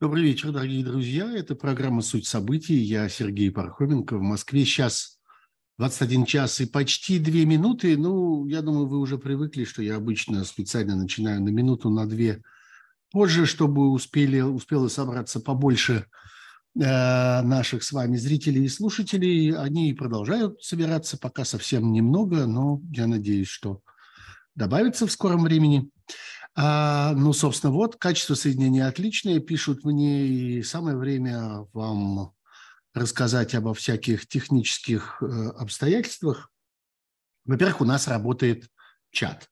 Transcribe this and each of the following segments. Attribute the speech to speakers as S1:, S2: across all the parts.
S1: Добрый вечер, дорогие друзья. Это программа «Суть событий». Я Сергей Пархоменко. В Москве сейчас 21 час и почти 2 минуты. Ну, я думаю, вы уже привыкли, что я обычно специально начинаю на минуту, на две позже, чтобы успели, успело собраться побольше э, наших с вами зрителей и слушателей. Они продолжают собираться, пока совсем немного, но я надеюсь, что добавится в скором времени. А, ну, собственно, вот, качество соединения отличное, пишут мне, и самое время вам рассказать обо всяких технических э, обстоятельствах. Во-первых, у нас работает чат.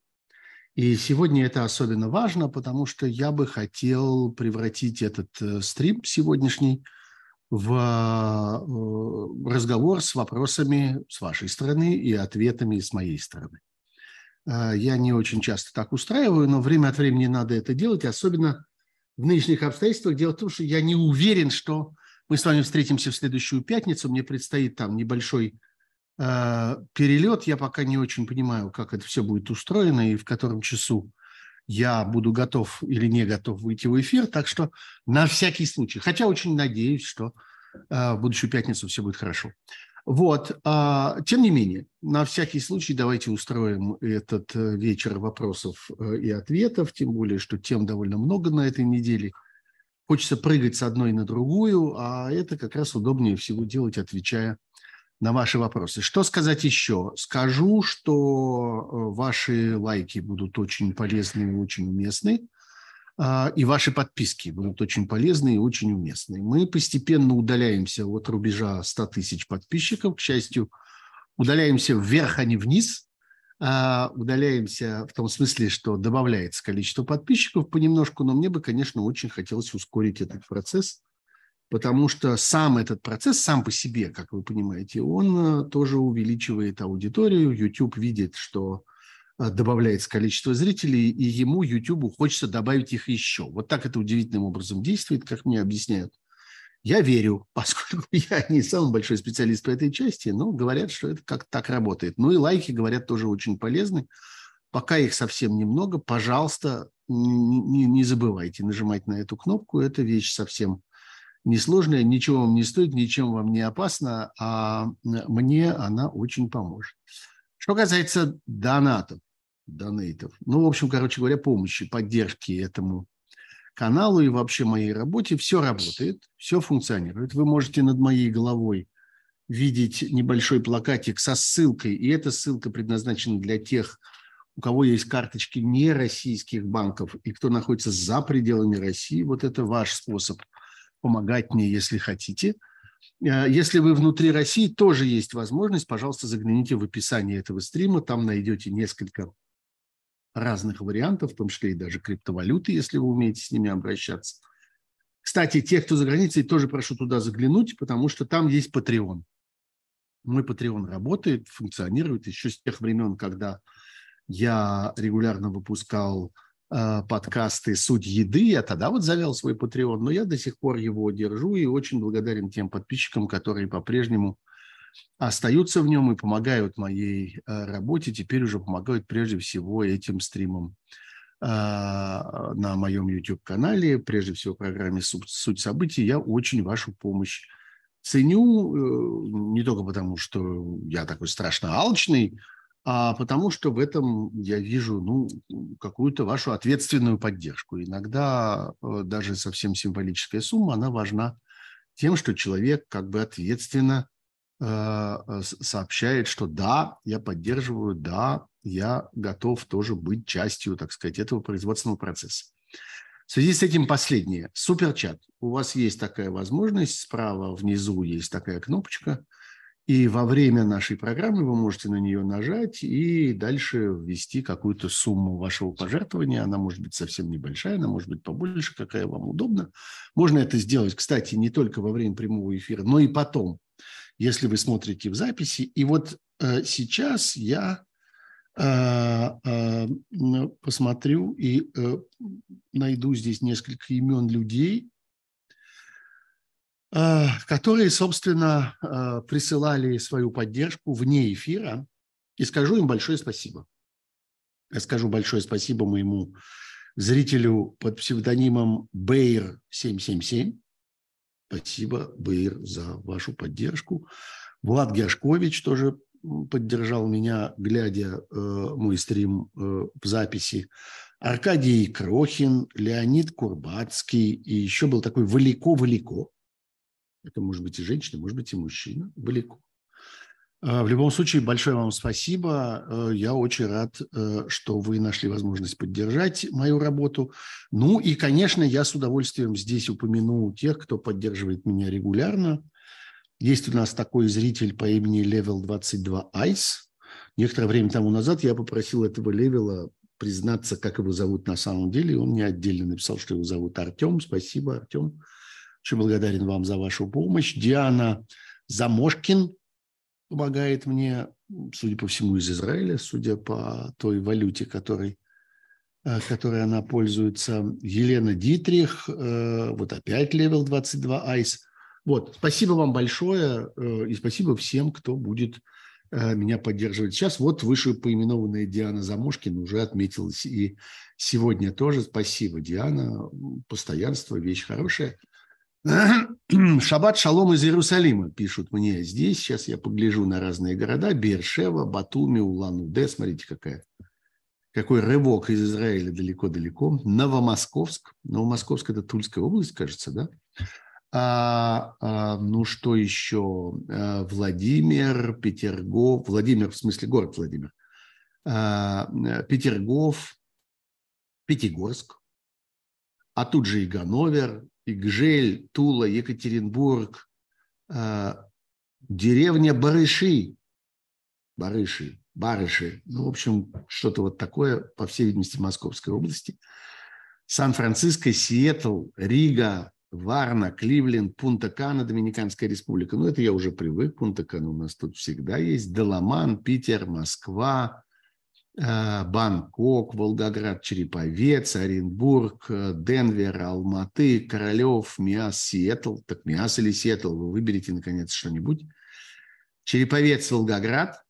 S1: И сегодня это особенно важно, потому что я бы хотел превратить этот э, стрим сегодняшний в э, разговор с вопросами с вашей стороны и ответами с моей стороны. Я не очень часто так устраиваю, но время от времени надо это делать, особенно в нынешних обстоятельствах. Дело в том, что я не уверен, что мы с вами встретимся в следующую пятницу. Мне предстоит там небольшой э, перелет. Я пока не очень понимаю, как это все будет устроено и в котором часу я буду готов или не готов выйти в эфир. Так что на всякий случай. Хотя очень надеюсь, что э, в будущую пятницу все будет хорошо. Вот. А, тем не менее, на всякий случай давайте устроим этот э, вечер вопросов э, и ответов, тем более, что тем довольно много на этой неделе – Хочется прыгать с одной на другую, а это как раз удобнее всего делать, отвечая на ваши вопросы. Что сказать еще? Скажу, что э, ваши лайки будут очень полезны и очень уместны, и ваши подписки будут очень полезны и очень уместны. Мы постепенно удаляемся от рубежа 100 тысяч подписчиков, к счастью, удаляемся вверх, а не вниз – а, удаляемся в том смысле, что добавляется количество подписчиков понемножку, но мне бы, конечно, очень хотелось ускорить этот процесс, потому что сам этот процесс, сам по себе, как вы понимаете, он э, тоже увеличивает аудиторию. YouTube видит, что добавляется количество зрителей, и ему, YouTube, хочется добавить их еще. Вот так это удивительным образом действует, как мне объясняют я верю, поскольку я не самый большой специалист по этой части, но говорят, что это как так работает. Ну и лайки, говорят, тоже очень полезны. Пока их совсем немного, пожалуйста, не, не забывайте нажимать на эту кнопку. Это вещь совсем несложная, ничего вам не стоит, ничем вам не опасно, а мне она очень поможет. Что касается донатов, донейтов, ну, в общем, короче говоря, помощи, поддержки этому каналу и вообще моей работе. Все работает, все функционирует. Вы можете над моей головой видеть небольшой плакатик со ссылкой, и эта ссылка предназначена для тех, у кого есть карточки не российских банков и кто находится за пределами России. Вот это ваш способ помогать мне, если хотите. Э, если вы внутри России, тоже есть возможность. Пожалуйста, загляните в описание этого стрима. Там найдете несколько разных вариантов, в том числе и даже криптовалюты, если вы умеете с ними обращаться. Кстати, те, кто за границей, тоже прошу туда заглянуть, потому что там есть Patreon. Мой Patreon работает, функционирует еще с тех времен, когда я регулярно выпускал э, подкасты «Суть еды». Я тогда вот завел свой Patreon, но я до сих пор его держу и очень благодарен тем подписчикам, которые по-прежнему остаются в нем и помогают моей э, работе, теперь уже помогают прежде всего этим стримам э, на моем YouTube-канале, прежде всего программе «Суть событий». Я очень вашу помощь ценю, э, не только потому, что я такой страшно алчный, а потому что в этом я вижу ну, какую-то вашу ответственную поддержку. Иногда даже совсем символическая сумма, она важна тем, что человек как бы ответственно сообщает, что да, я поддерживаю, да, я готов тоже быть частью, так сказать, этого производственного процесса. В связи с этим последнее. Суперчат. У вас есть такая возможность, справа внизу есть такая кнопочка, и во время нашей программы вы можете на нее нажать и дальше ввести какую-то сумму вашего пожертвования. Она может быть совсем небольшая, она может быть побольше, какая вам удобно. Можно это сделать, кстати, не только во время прямого эфира, но и потом если вы смотрите в записи. И вот э, сейчас я э, э, посмотрю и э, найду здесь несколько имен людей, э, которые, собственно, присылали свою поддержку вне эфира. И скажу им большое спасибо. Я скажу большое спасибо моему зрителю под псевдонимом Бейр777. Спасибо, Бейр, за вашу поддержку. Влад Гяшкович тоже поддержал меня, глядя э, мой стрим э, в записи. Аркадий Крохин, Леонид Курбацкий и еще был такой Валико-Валико. Это может быть и женщина, может быть и мужчина. Валико. А, в любом случае, большое вам спасибо. Э, я очень рад, э, что вы нашли возможность поддержать мою работу. Ну и, конечно, я с удовольствием здесь упомяну тех, кто поддерживает меня регулярно. Есть у нас такой зритель по имени Level 22 Ice. Некоторое время тому назад я попросил этого левела признаться, как его зовут на самом деле. Он мне отдельно написал, что его зовут Артем. Спасибо, Артем. Очень благодарен вам за вашу помощь. Диана Замошкин помогает мне, судя по всему, из Израиля, судя по той валюте, которой, э, которой она пользуется. Елена Дитрих, э, вот опять Level 22 Ice. Вот, спасибо вам большое э, и спасибо всем, кто будет меня поддерживает сейчас. Вот выше поименованная Диана Замошкина уже отметилась и сегодня тоже. Спасибо, Диана. Постоянство – вещь хорошая. Шаббат шалом из Иерусалима, пишут мне здесь. Сейчас я погляжу на разные города. Бершева, Батуми, Улан-Удэ. Смотрите, какая, какой рывок из Израиля далеко-далеко. Новомосковск. Новомосковск – это Тульская область, кажется, да? А, а, ну, что еще? А, Владимир, Петергоф, Владимир, в смысле город Владимир, а, Петергоф, Пятигорск, а тут же и Ганновер, и Гжель, Тула, Екатеринбург, а, деревня Барыши, Барыши, Барыши, ну, в общем, что-то вот такое, по всей видимости, Московской области, Сан-Франциско, Сиэтл, Рига, Варна, Кливленд, Пунта-Кана, Доминиканская республика. Ну, это я уже привык. Пунта-Кана у нас тут всегда есть. Даламан, Питер, Москва, Бангкок, Волгоград, Череповец, Оренбург, э, Денвер, Алматы, Королев, Миас, Сиэтл. Так Миас или Сиэтл, вы выберите, наконец, что-нибудь. Череповец, Волгоград,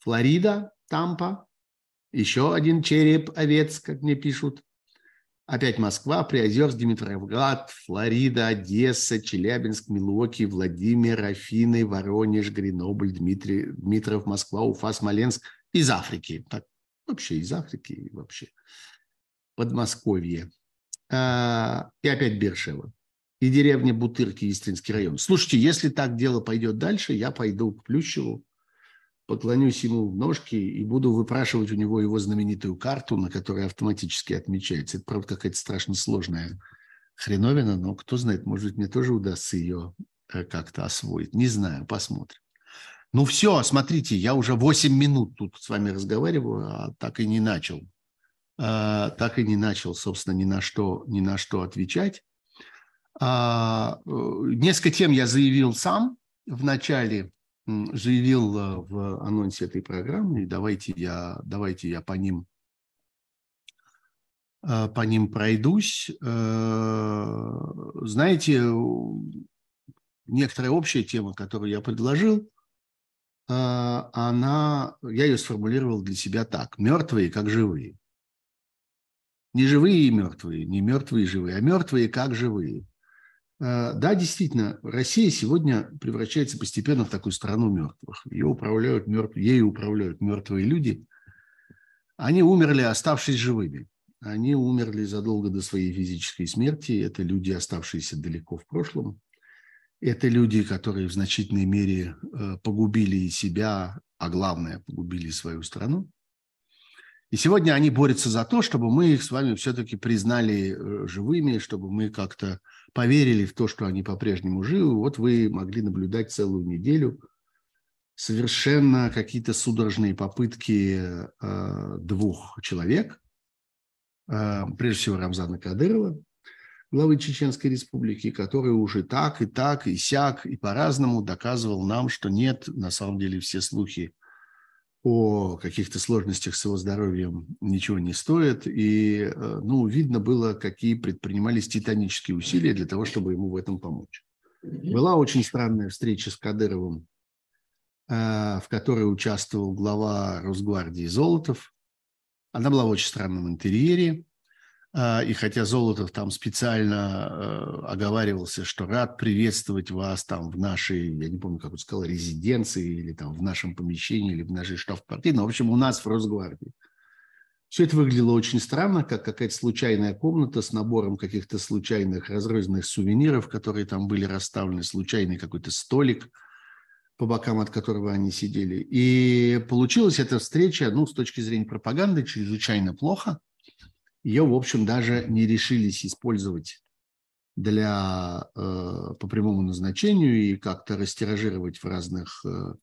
S1: Флорида, Тампа, еще один череп овец, как мне пишут, Опять Москва, Приозерск, Димитровград, Флорида, Одесса, Челябинск, Милуоки, Владимир, Афины, Воронеж, Гренобль, Дмитрий, Дмитров, Москва, Уфа, Смоленск. Из Африки. Так, вообще из Африки, вообще. Подмосковье. А, и опять Бершева. И деревня Бутырки, Истринский район. Слушайте, если так дело пойдет дальше, я пойду к Плющеву, поклонюсь ему в ножки и буду выпрашивать у него его знаменитую карту, на которой автоматически отмечается. Это, правда, какая-то страшно сложная хреновина, но кто знает, может быть, мне тоже удастся ее э, как-то освоить. Не знаю, посмотрим. Ну все, смотрите, я уже 8 минут тут с вами разговариваю, а так и не начал. А, так и не начал, собственно, ни на что, ни на что отвечать. А, э, несколько тем я заявил сам в начале заявил э, в анонсе этой программы, и давайте я, давайте я по ним э, по ним пройдусь. Знаете, некоторая общая тема, которую я предложил, она, я ее сформулировал для себя так. Мертвые как живые. Не живые и мертвые, не мертвые и живые, а мертвые как живые. Э, да, действительно, Россия сегодня превращается постепенно в такую страну мертвых. Ее управляют мертвые, ею управляют мертвые люди. Они умерли, оставшись живыми. Они умерли задолго до своей физической смерти. Это люди, оставшиеся далеко в прошлом. Это люди, которые в значительной мере э, погубили и себя, а главное, погубили свою страну. И сегодня они борются за то, чтобы мы их с вами все-таки признали э, живыми, чтобы мы как-то поверили в то, что они по-прежнему живы. Вот вы могли наблюдать целую неделю совершенно какие-то судорожные попытки э, двух человек, прежде всего Рамзана Кадырова, главы Чеченской Республики, который уже так и так, и сяк, и по-разному доказывал нам, что нет, на самом деле все слухи о каких-то сложностях с его здоровьем ничего не стоит. И, э, ну, видно было, какие предпринимались титанические усилия для того, чтобы ему в этом помочь. Была очень странная встреча с Кадыровым, э, в которой участвовал глава Росгвардии Золотов. Она была в очень странном интерьере. А, и хотя Золотов там специально э, оговаривался, что рад приветствовать вас там в нашей, я не помню, как он сказал, резиденции или там в нашем помещении или в нашей штаб-квартире, но, в общем, у нас в Росгвардии. Все это выглядело очень странно, как какая-то случайная комната с набором каких-то случайных разрозненных сувениров, которые там были расставлены, случайный какой-то столик, по бокам от которого они сидели. И получилась эта встреча, ну, с точки зрения пропаганды, чрезвычайно плохо – ее, в общем, даже не решились использовать для, э, по прямому назначению и как-то растиражировать в разных э,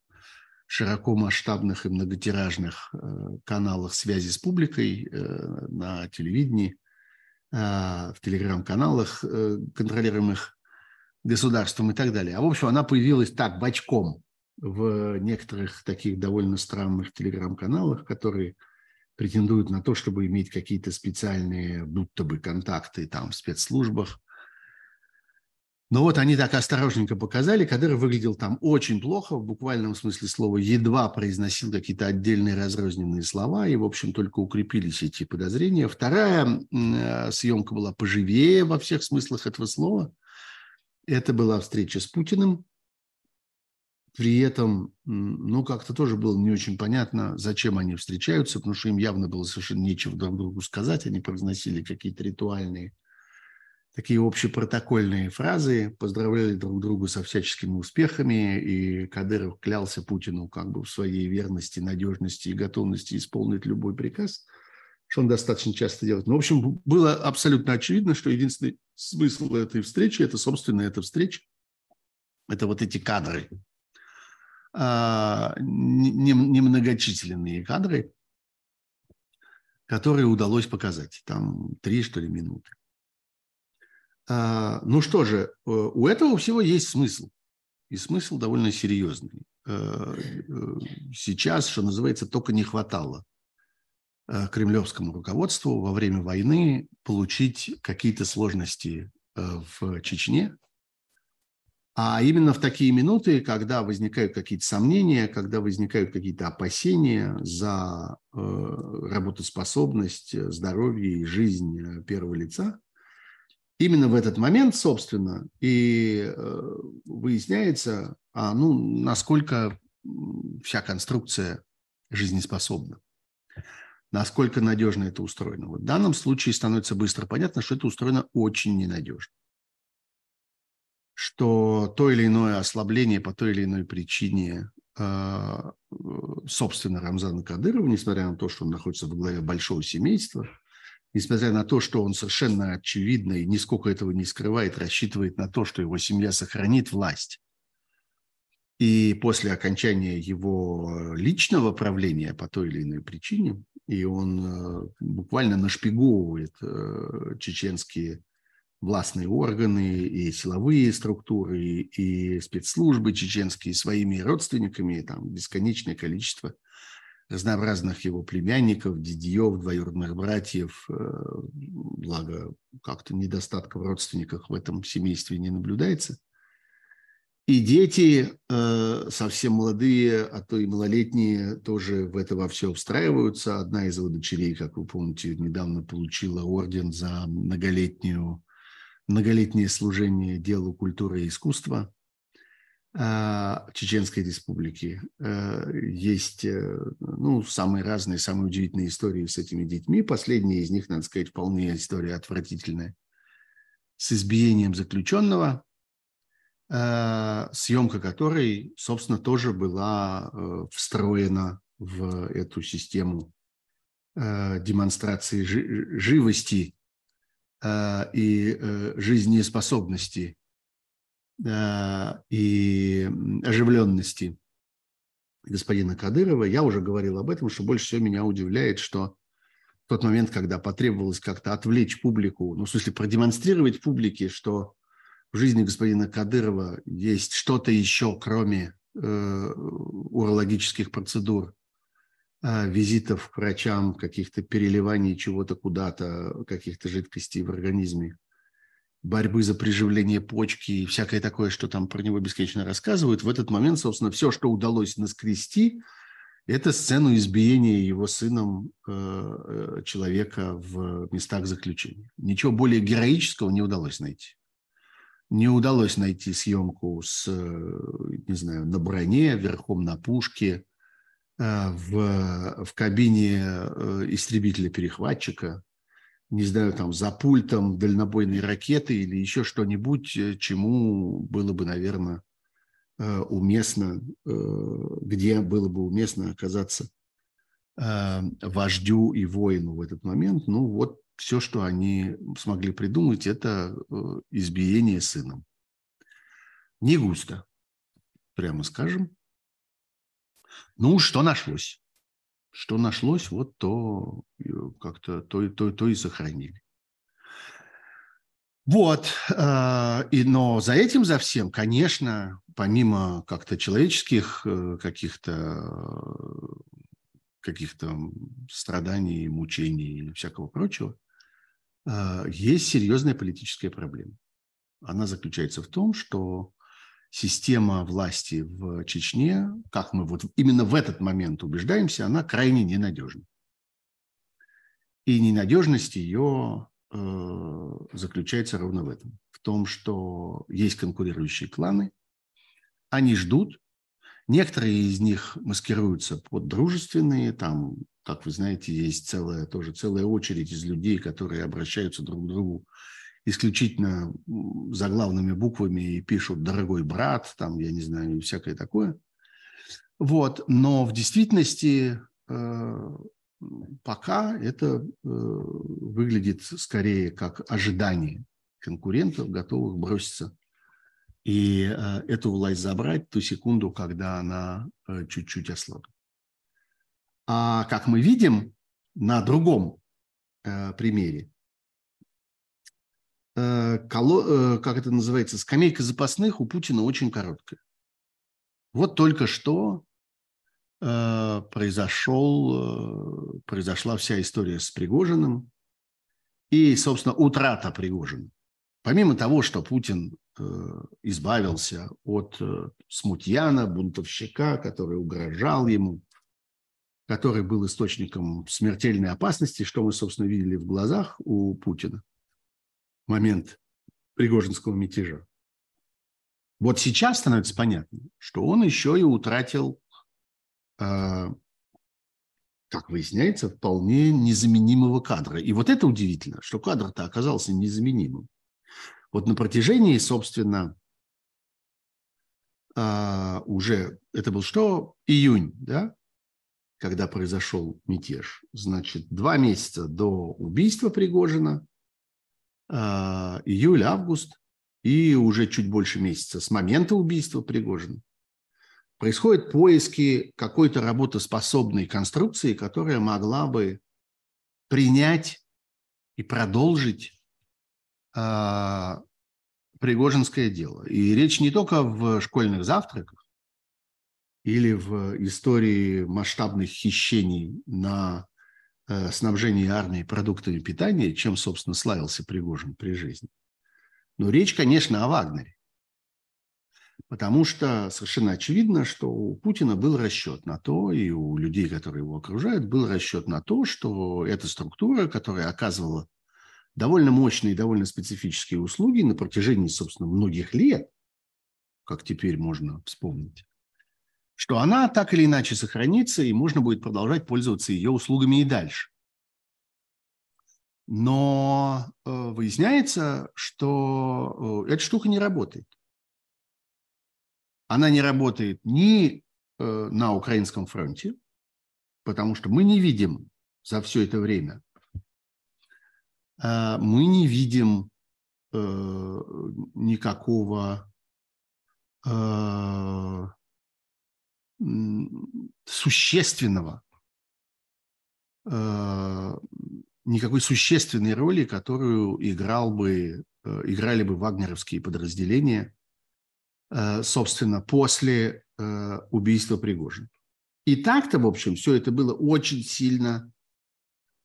S1: широко масштабных и многотиражных э, каналах связи с публикой на телевидении, в телеграм-каналах, контролируемых государством и так далее. А в общем, она появилась так, бочком в некоторых таких довольно странных телеграм-каналах, которые претендуют на то, чтобы иметь какие-то специальные, будто бы, контакты там в спецслужбах. Но вот они так осторожненько показали, Кадыров выглядел там очень плохо, в буквальном смысле слова, едва произносил какие-то отдельные разрозненные слова, и, в общем, только укрепились эти подозрения. Вторая э, съемка была поживее во всех смыслах этого слова. Это была встреча с Путиным, при этом, ну, как-то тоже было не очень понятно, зачем они встречаются, потому что им явно было совершенно нечего друг другу сказать. Они произносили какие-то ритуальные, такие общепротокольные фразы, поздравляли друг друга со всяческими успехами, и Кадыров клялся Путину как бы в своей верности, надежности и готовности исполнить любой приказ, что он достаточно часто делает. Но, в общем, было абсолютно очевидно, что единственный смысл этой встречи – это, собственно, эта встреча, это вот эти кадры – немногочисленные кадры, которые удалось показать. Там три, что ли, минуты. А, ну что же, э, у этого всего есть смысл. И смысл довольно серьезный. Э, э, сейчас, что называется, только не хватало кремлевскому руководству во время войны получить какие-то сложности в Чечне, а именно в такие минуты, когда возникают какие-то сомнения, когда возникают какие-то опасения за э, работоспособность, здоровье и жизнь э, первого лица, именно в этот момент, собственно, и э, выясняется, а, ну, насколько вся конструкция жизнеспособна, насколько надежно это устроено. Вот в данном случае становится быстро понятно, что это устроено очень ненадежно что то или иное ослабление по той или иной причине а, собственно, Рамзана Кадырова, несмотря на то, что он находится в главе большого семейства, несмотря на то, что он совершенно очевидно и нисколько этого не скрывает, рассчитывает на то, что его семья сохранит власть. И после окончания его личного правления по той или иной причине, и он э, буквально нашпиговывает э, чеченские властные органы и силовые структуры, и спецслужбы чеченские своими родственниками, там бесконечное количество разнообразных его племянников, дядьев, двоюродных братьев, э, благо как-то недостатка в родственниках в этом семействе не наблюдается. И дети, э, совсем молодые, а то и малолетние, тоже в это во все встраиваются. Одна из его дочерей, как вы помните, недавно получила орден за многолетнюю многолетнее служение делу культуры и искусства а, Чеченской Республики. Э, есть э, ну, самые разные, самые удивительные истории с этими детьми. Последняя из них, надо сказать, вполне история отвратительная. С избиением заключенного, э, съемка которой, собственно, тоже была встроена в эту систему демонстрации живости и э, жизнеспособности э, и оживленности господина Кадырова. Я уже говорил об этом, что больше всего меня удивляет, что в тот момент, когда потребовалось как-то отвлечь публику, ну, в смысле, продемонстрировать публике, что в жизни господина Кадырова есть что-то еще, кроме э, урологических процедур, визитов к врачам, каких-то переливаний чего-то куда-то, каких-то жидкостей в организме, борьбы за приживление почки и всякое такое, что там про него бесконечно рассказывают. В этот момент, собственно, все, что удалось наскрести Это сцену избиения его сыном э, человека в местах заключения. Ничего более героического не удалось найти. Не удалось найти съемку с, не знаю, на броне, верхом на пушке, в, в кабине истребителя-перехватчика, не знаю, там, за пультом дальнобойной ракеты или еще что-нибудь, э, чему было бы, наверное, э, уместно, э, где было бы уместно оказаться вождю и воину в этот момент. Ну, вот все, что они смогли придумать, это избиение сыном. Не густо, прямо скажем. Ну, что нашлось? что нашлось, вот то э, как-то то, то, то и сохранили. Вот, э, и, но за этим, за всем, конечно, помимо как-то человеческих э, каких-то каких-то страданий, мучений и всякого прочего, есть серьезная политическая проблема. Она заключается в том, что система власти в Чечне, как мы вот именно в этот момент убеждаемся, она крайне ненадежна. И ненадежность ее э, заключается ровно в этом. В том, что есть конкурирующие кланы, они ждут, некоторые из них маскируются под дружественные, там, как вы знаете, есть целая, тоже целая очередь из людей, которые обращаются друг к другу исключительно заглавными буквами и пишут «дорогой брат», там, я не знаю, всякое такое. Вот. Но в действительности э, пока это э, выглядит скорее как ожидание конкурентов, готовых броситься и э, эту власть забрать ту секунду, когда она чуть-чуть ослабнет. А как мы видим на другом примере, коло, э, как это называется, скамейка запасных у Путина очень короткая. Вот только что э, произошел, произошла вся история с Пригожиным и, собственно, утрата Пригожина. Помимо того, что Путин избавился от смутьяна, бунтовщика, который угрожал ему, который был источником смертельной опасности, что мы, собственно, видели в глазах у Путина – момент Пригожинского мятежа. Вот сейчас становится понятно, что он еще и утратил, э, как выясняется, вполне незаменимого кадра. И вот это удивительно, что кадр-то оказался незаменимым. Вот на протяжении, собственно, э, уже, это был что? Июнь, да? Когда произошел мятеж. Значит, два месяца до убийства Пригожина июль, август и уже чуть больше месяца с момента убийства Пригожина происходят поиски какой-то работоспособной конструкции, которая могла бы принять и продолжить э, Пригожинское дело. И речь не только в школьных завтраках или в истории масштабных хищений на снабжения армии продуктами питания, чем, собственно, славился Пригожин при жизни. Но речь, конечно, о Вагнере. Потому что совершенно очевидно, что у Путина был расчет на то, и у людей, которые его окружают, был расчет на то, что эта структура, которая оказывала довольно мощные довольно специфические услуги на протяжении, собственно, многих лет, как теперь можно вспомнить, что она так или иначе сохранится, и можно будет продолжать пользоваться ее услугами и дальше. Но э, выясняется, что э, эта штука не работает. Она не работает ни э, на украинском фронте, потому что мы не видим за все это время, мы не видим никакого существенного, э, никакой существенной роли, которую играл бы, э, играли бы вагнеровские подразделения, э, собственно, после убийства Пригожина. И так-то, в общем, все это было очень сильно,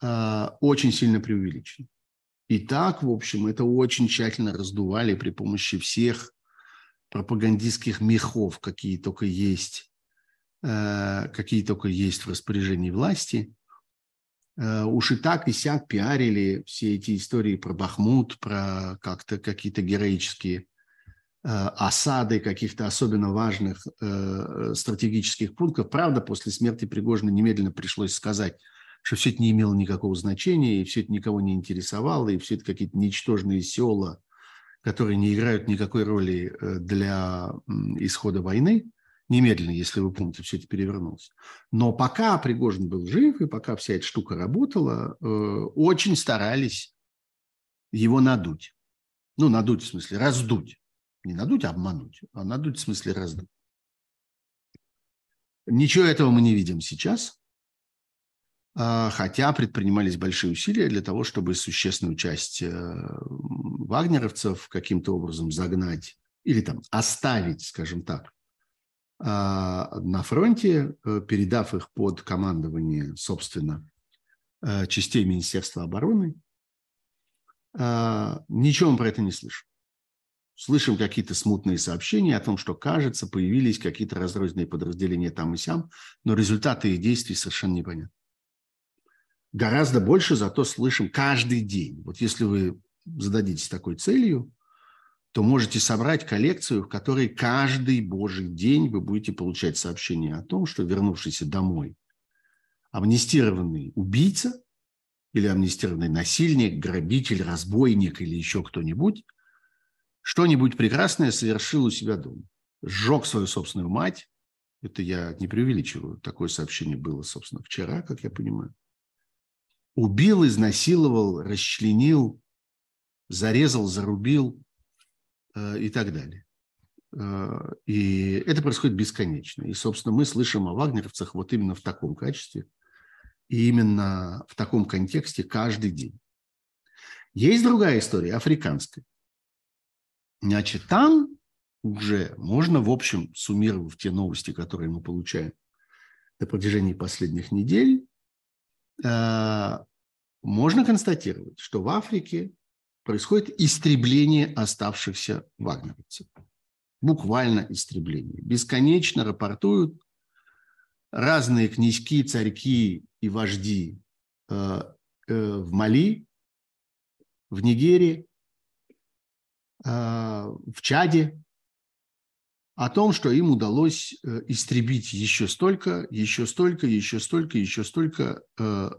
S1: очень сильно преувеличено. И так, в общем, это очень тщательно раздували при помощи всех пропагандистских мехов, какие только есть какие только есть в распоряжении власти. Э, уж и так и сяк пиарили все эти истории про Бахмут, про как-то какие-то героические осады каких-то особенно важных стратегических пунктов. Правда, после смерти Пригожина немедленно пришлось сказать, что все это не имело никакого значения, и все это никого не интересовало, и все это какие-то ничтожные села, которые не играют никакой роли э, для исхода войны, немедленно, если вы помните, все это перевернулось. Но пока Пригожин был жив, и пока вся эта штука работала, э, очень старались его надуть. Ну, надуть в смысле раздуть. Не надуть, а обмануть, а надуть в смысле раздуть. Ничего этого мы не видим сейчас, а, хотя предпринимались большие усилия для того, чтобы существенную часть э, вагнеровцев каким-то образом загнать или там оставить, скажем так, на фронте, э, передав их под командование, собственно, э, частей Министерства обороны. А, ничего мы про это не слышим. Слышим какие-то смутные сообщения о том, что, кажется, появились какие-то разрозненные подразделения там и сям, но результаты их действий совершенно непонятны. Гораздо больше зато слышим каждый день. Вот если вы зададитесь такой целью, то можете собрать коллекцию, в которой каждый божий день вы будете получать сообщение о том, что вернувшийся домой амнистированный убийца или амнистированный насильник, грабитель, разбойник или еще кто-нибудь что-нибудь прекрасное совершил у себя дома. Сжег свою собственную мать. Это я не преувеличиваю. Такое сообщение было, собственно, вчера, как я понимаю. Убил, изнасиловал, расчленил, зарезал, зарубил и так далее. Э, и это происходит бесконечно. И, собственно, мы слышим о вагнеровцах вот именно в таком качестве и именно в таком контексте каждый день. Есть другая история, африканская. Значит, там уже можно, в общем, суммировав те новости, которые мы получаем на протяжении последних недель, э, можно констатировать, что в Африке происходит истребление оставшихся вагнеровцев. Буквально истребление. Бесконечно рапортуют разные князьки, царьки и вожди э, э, в Мали, в Нигерии, э, в Чаде, о том, что им удалось истребить еще столько, еще столько, еще столько, еще столько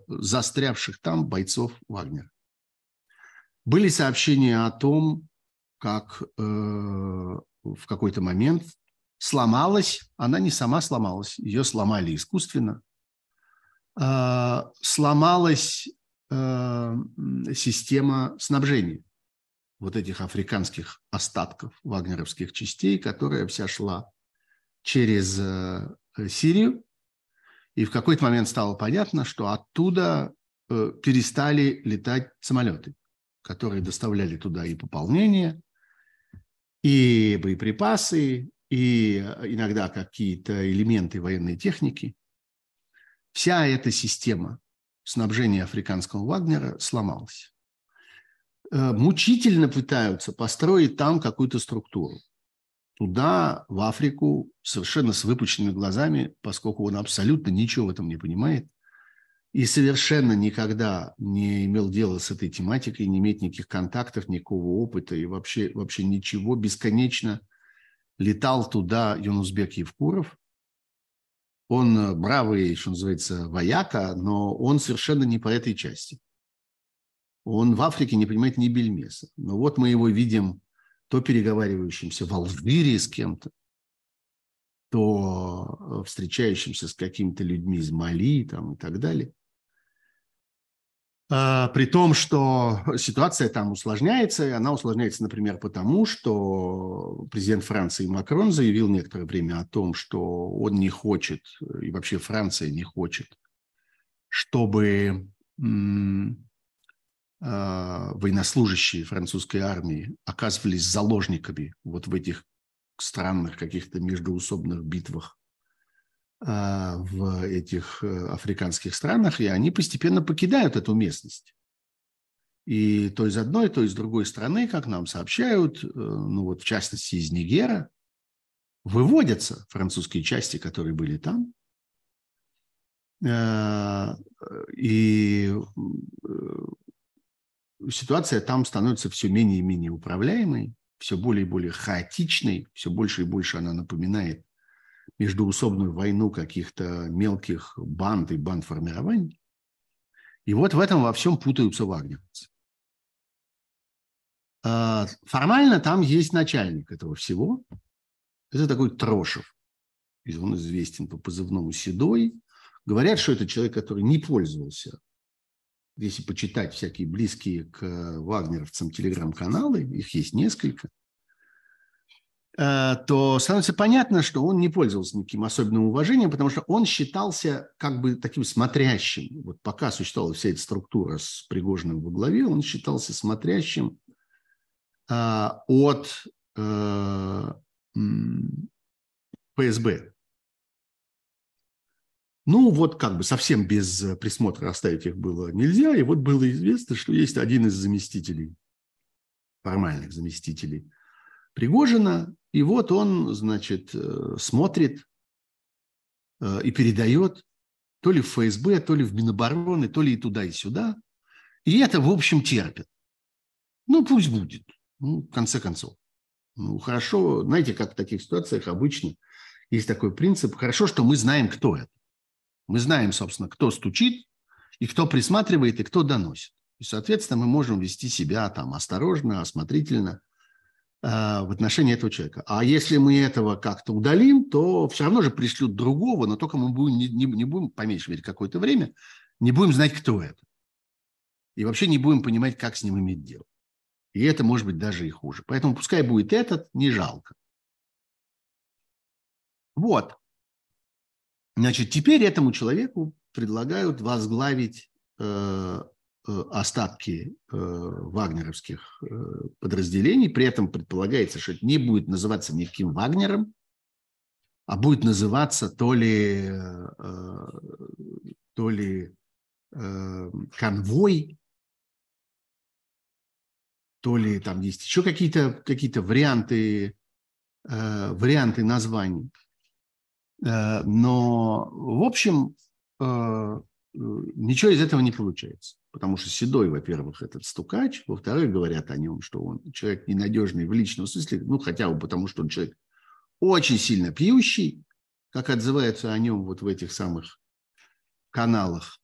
S1: застрявших там бойцов Вагнера. Были сообщения о том, как э, в какой-то момент сломалась, она не сама сломалась, ее сломали искусственно, э, сломалась э, система снабжения вот этих африканских остатков вагнеровских частей, которая вся шла через э, Сирию. И в какой-то момент стало понятно, что оттуда э, перестали летать самолеты, которые доставляли туда и пополнение, и боеприпасы, и иногда какие-то элементы военной техники. Вся эта система снабжения африканского Вагнера сломалась. Э, мучительно пытаются построить там какую-то структуру. Туда, в Африку, совершенно с выпущенными глазами, поскольку он абсолютно ничего в этом не понимает и совершенно никогда не имел дела с этой тематикой, не имеет никаких контактов, никакого опыта и вообще, вообще ничего, бесконечно летал туда Юнусбек Евкуров. Он э, бравый, что называется, вояка, но он совершенно не по этой части – он в Африке не понимает ни бельмеса. Но вот мы его видим то переговаривающимся в Алжире с кем-то, то э, встречающимся с какими-то людьми из Мали там, и так далее. А, при том, что ситуация там усложняется, и она усложняется, например, потому, что президент Франции Макрон заявил некоторое время о том, что он не хочет, и вообще Франция не хочет, чтобы а, военнослужащие французской армии оказывались заложниками вот в этих странных каких-то междуусобных битвах в этих э, африканских странах, и они постепенно покидают эту местность. И то из одной, то из другой страны, как нам сообщают, э, ну вот в частности из Нигера, выводятся французские части, которые были там, и ситуация там становится все менее и менее управляемой, все более и более хаотичной, все больше и больше она напоминает междуусобную войну каких-то мелких банд и бандформирований. И вот в этом во всем путаются вагнеровцы. А, формально там есть начальник этого всего. Это такой Трошев. Он известен по позывному «Седой». Говорят, что это человек, который не пользовался если почитать всякие близкие к вагнеровцам телеграм-каналы, их есть несколько, то становится понятно, что он не пользовался никаким особенным уважением, потому что он считался как бы таким смотрящим. Вот пока существовала вся эта структура с Пригожиным во главе, он считался смотрящим э, от э, ФСБ. Ну, вот как бы совсем без э, присмотра оставить их было нельзя. И вот было известно, что есть один из заместителей, формальных заместителей Пригожина. И вот он, значит, э, смотрит э, и передает то ли в ФСБ, то ли в Минобороны, то ли и туда, и сюда. И это, в общем, терпит. Ну, пусть будет. Ну, в конце концов. Ну, хорошо. Знаете, как в таких ситуациях обычно есть такой принцип. Хорошо, что мы знаем, кто это. Мы знаем, собственно, кто стучит, и кто присматривает, и кто доносит. И, соответственно, мы можем вести себя там осторожно, осмотрительно в отношении этого человека. А если мы этого как-то удалим, то все равно же пришлют другого, но только мы будем, не, не, не будем, по меньшей мере, какое-то время, не будем знать, кто это. И вообще не будем понимать, как с ним иметь дело. И это может быть даже и хуже. Поэтому пускай будет этот, не жалко. Вот. Значит, теперь этому человеку предлагают возглавить э, э, остатки э, вагнеровских э, подразделений. При этом предполагается, что это не будет называться никаким Вагнером, а будет называться то ли, э, то ли э, конвой, то ли там есть еще какие-то какие варианты, э, варианты названий. Э, но, в общем, э, ничего из этого не получается. Потому что Седой, во-первых, этот стукач, во-вторых, говорят о нем, что он человек ненадежный в личном смысле, ну, хотя бы потому, что он человек очень сильно пьющий, как отзываются о нем вот в этих самых каналах.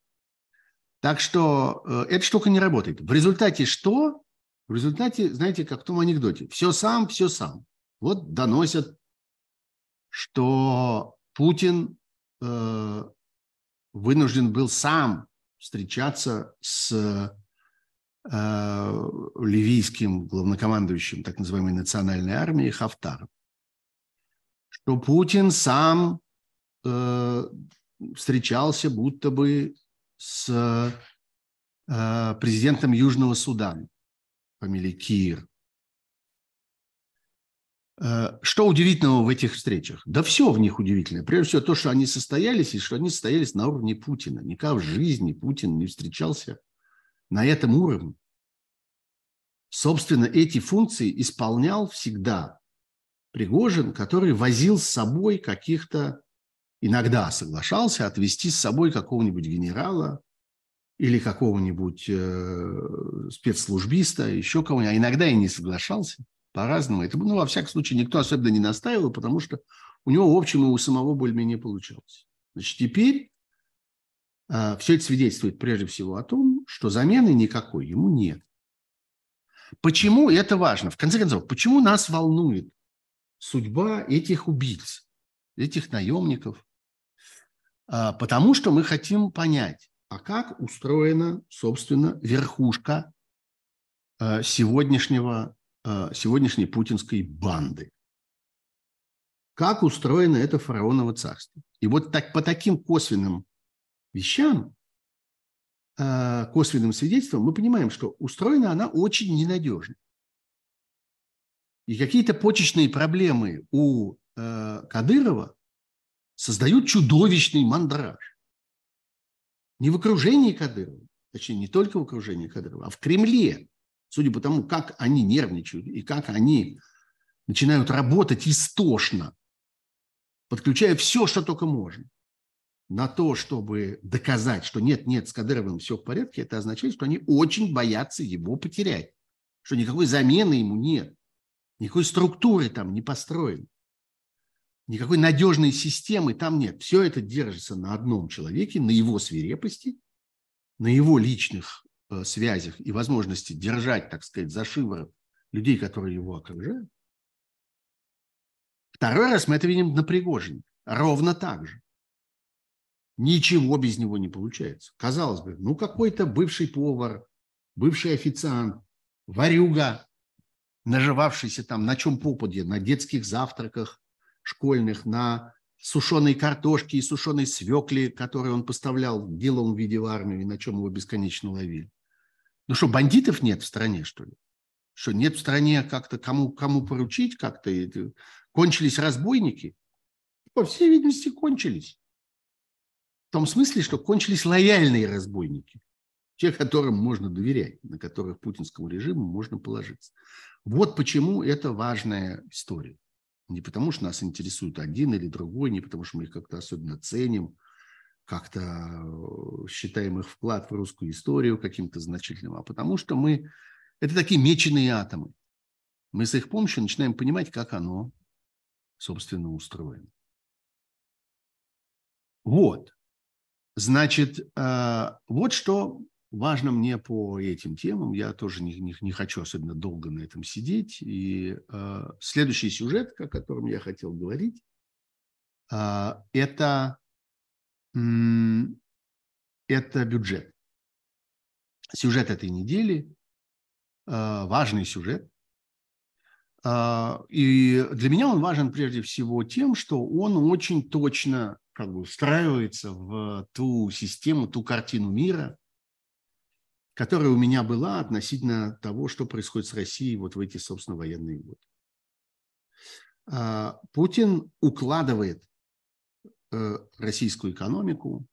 S1: Так что э, эта штука не работает. В результате что? В результате, знаете, как в том анекдоте. Все сам, все сам. Вот доносят, что Путин э, вынужден был сам встречаться с э, ливийским главнокомандующим так называемой национальной армии Хафтаром. Что Путин сам э, встречался будто бы с э, президентом Южного Судана, фамилией Кир. Э, что удивительного в этих встречах? Да все в них удивительное. Прежде всего то, что они состоялись, и что они состоялись на уровне Путина. Никак в жизни Путин не встречался на этом уровне. Собственно, эти функции исполнял всегда Пригожин, который возил с собой каких-то, иногда соглашался отвезти с собой какого-нибудь генерала или какого-нибудь э, спецслужбиста, еще кого-нибудь, а иногда и не соглашался – по-разному. Это, ну, во всяком случае, никто особенно не настаивал, потому что у него, в общем, и у самого более-менее получалось. Значит, теперь э, все это свидетельствует прежде всего о том, что замены никакой ему нет. Почему это важно? В конце концов, почему нас волнует судьба этих убийц, этих наемников? А, потому что мы хотим понять, а как устроена, собственно, верхушка э, сегодняшнего Э, сегодняшней путинской банды. Как устроено это фараоново царство. И вот так, по таким косвенным вещам, э, косвенным свидетельствам, мы понимаем, что устроена она очень ненадежно. И какие-то почечные проблемы у э, Кадырова создают чудовищный мандраж. Не в окружении Кадырова, точнее, не только в окружении Кадырова, а в Кремле судя по тому, как они нервничают и как они начинают работать истошно подключая все, что только можно, на то, чтобы доказать, что нет-нет, с Кадыровым все в порядке, это означает, что они очень боятся его потерять, что никакой замены ему нет, никакой структуры там не построены, никакой надежной системы там нет. Все это держится на одном человеке, на его свирепости, на его личных связях и возможности держать, так сказать, за шиворот людей, которые его окружают. Второй раз мы это видим на Пригожине. Ровно так же. Ничего без него не получается. Казалось бы, ну какой-то бывший повар, бывший официант, варюга, наживавшийся там на чем попадье, на детских завтраках школьных, на сушеной картошке и сушеной свекле, которые он поставлял в деловом виде в армию, и на чем его бесконечно ловили. Ну что, бандитов нет в стране, что ли? Что нет в стране как-то кому, кому поручить как-то? Кончились разбойники? По всей видимости, кончились. В том смысле, что кончились лояльные разбойники. Те, которым можно доверять, на которых путинскому режиму можно положиться. Вот почему это важная история. Не потому, что нас интересует один или другой, не потому, что мы их как-то особенно ценим, как-то э, считаем их вклад в русскую историю каким-то значительным, а потому что мы... Это такие меченые атомы. Мы с их помощью начинаем понимать, как оно, собственно, устроено. Вот. Значит, э, вот что важно мне по этим темам. Я тоже не, не, не хочу особенно долго на этом сидеть. И э, следующий сюжет, о котором я хотел говорить, это, это бюджет. Сюжет этой недели, э, важный сюжет. Э, и для меня он важен прежде всего тем, что он очень точно как бы встраивается в ту систему, ту картину мира, которая у меня была относительно того, что происходит с Россией вот в эти, собственно, военные годы. А, Путин укладывает российскую экономику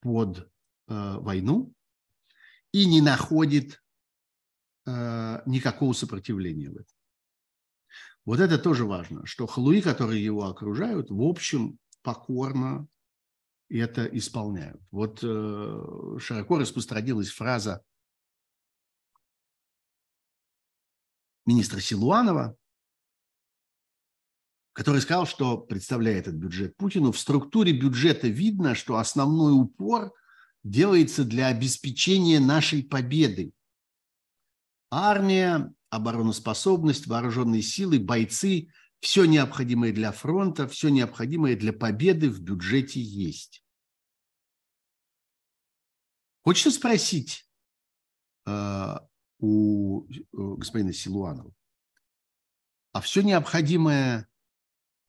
S1: под э, войну и не находит э, никакого сопротивления в этом. Вот это тоже важно, что халуи, которые его окружают, в общем, покорно это исполняют. Вот э, широко распространилась фраза министра Силуанова, который сказал, что, представляя этот бюджет Путину, в структуре бюджета видно, что основной упор делается для обеспечения нашей победы. Армия, обороноспособность, вооруженные силы, бойцы – все необходимое для фронта, все необходимое для победы в бюджете есть. Хочется спросить э, у э, господина Силуанова, а все необходимое,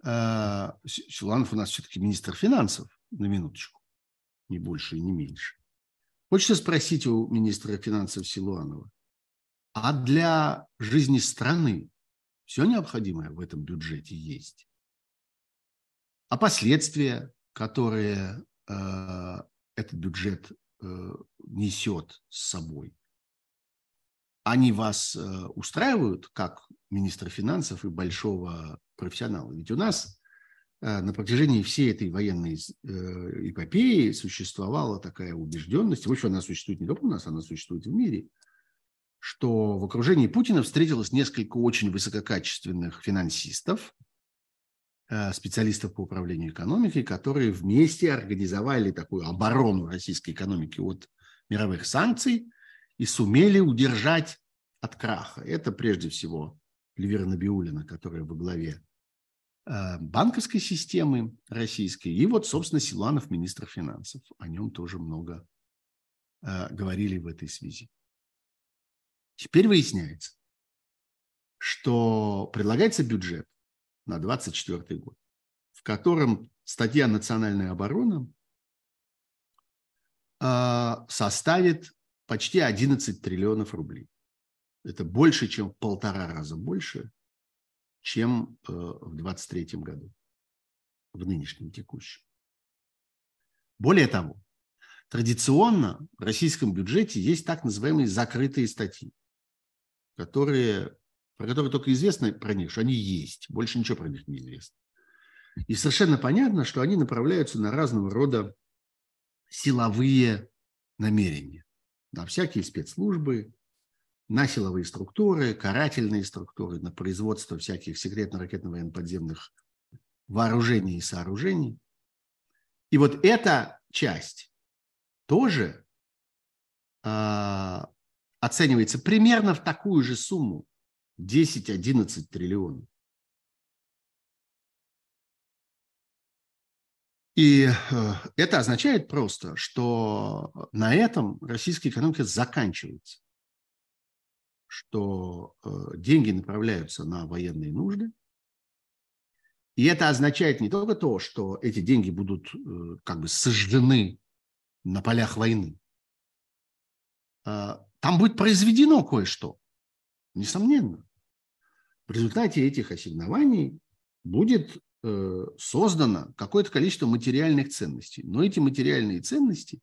S1: э, Силуанов у нас все-таки министр финансов, на минуточку, не больше и не меньше. Хочется спросить у министра финансов Силуанова, а для жизни страны все необходимое в этом бюджете есть. А последствия, которые э, этот бюджет э, несет с собой, они вас э, устраивают как министра финансов и большого профессионала? Ведь у нас э, на протяжении всей этой военной э, эпопеи существовала такая убежденность, в общем, она существует не только у нас, она существует в мире – что в окружении Путина встретилось несколько очень высококачественных финансистов, э, специалистов по управлению экономикой, которые вместе организовали такую оборону российской экономики от мировых санкций и сумели удержать от краха. Это прежде всего Эльвира Набиулина, которая во главе э, банковской системы российской, и вот, собственно, Силанов, министр финансов. О нем тоже много э, говорили в этой связи. Теперь выясняется, что предлагается бюджет на 2024 год, в котором статья «Национальная оборона» а, составит почти 11 триллионов рублей. Это больше, чем в полтора раза больше, чем э, в 2023 году, в нынешнем текущем. Более того, традиционно в российском бюджете есть так называемые закрытые статьи которые, про которые только известно про них, что они есть. Больше ничего про них не известно. И совершенно понятно, что они направляются на разного рода силовые намерения. На всякие спецслужбы, на силовые структуры, карательные структуры, на производство всяких секретно-ракетно-военно-подземных вооружений и сооружений. И вот эта часть тоже э, оценивается примерно в такую же сумму 10-11 триллионов. И э, это означает просто, что на этом российская экономика заканчивается, что э, деньги направляются на военные нужды, и это означает не только то, что эти деньги будут э, как бы сожжены на полях войны. А, там будет произведено кое-что, несомненно. В результате этих ассигнований будет э, создано какое-то количество материальных ценностей. Но эти материальные ценности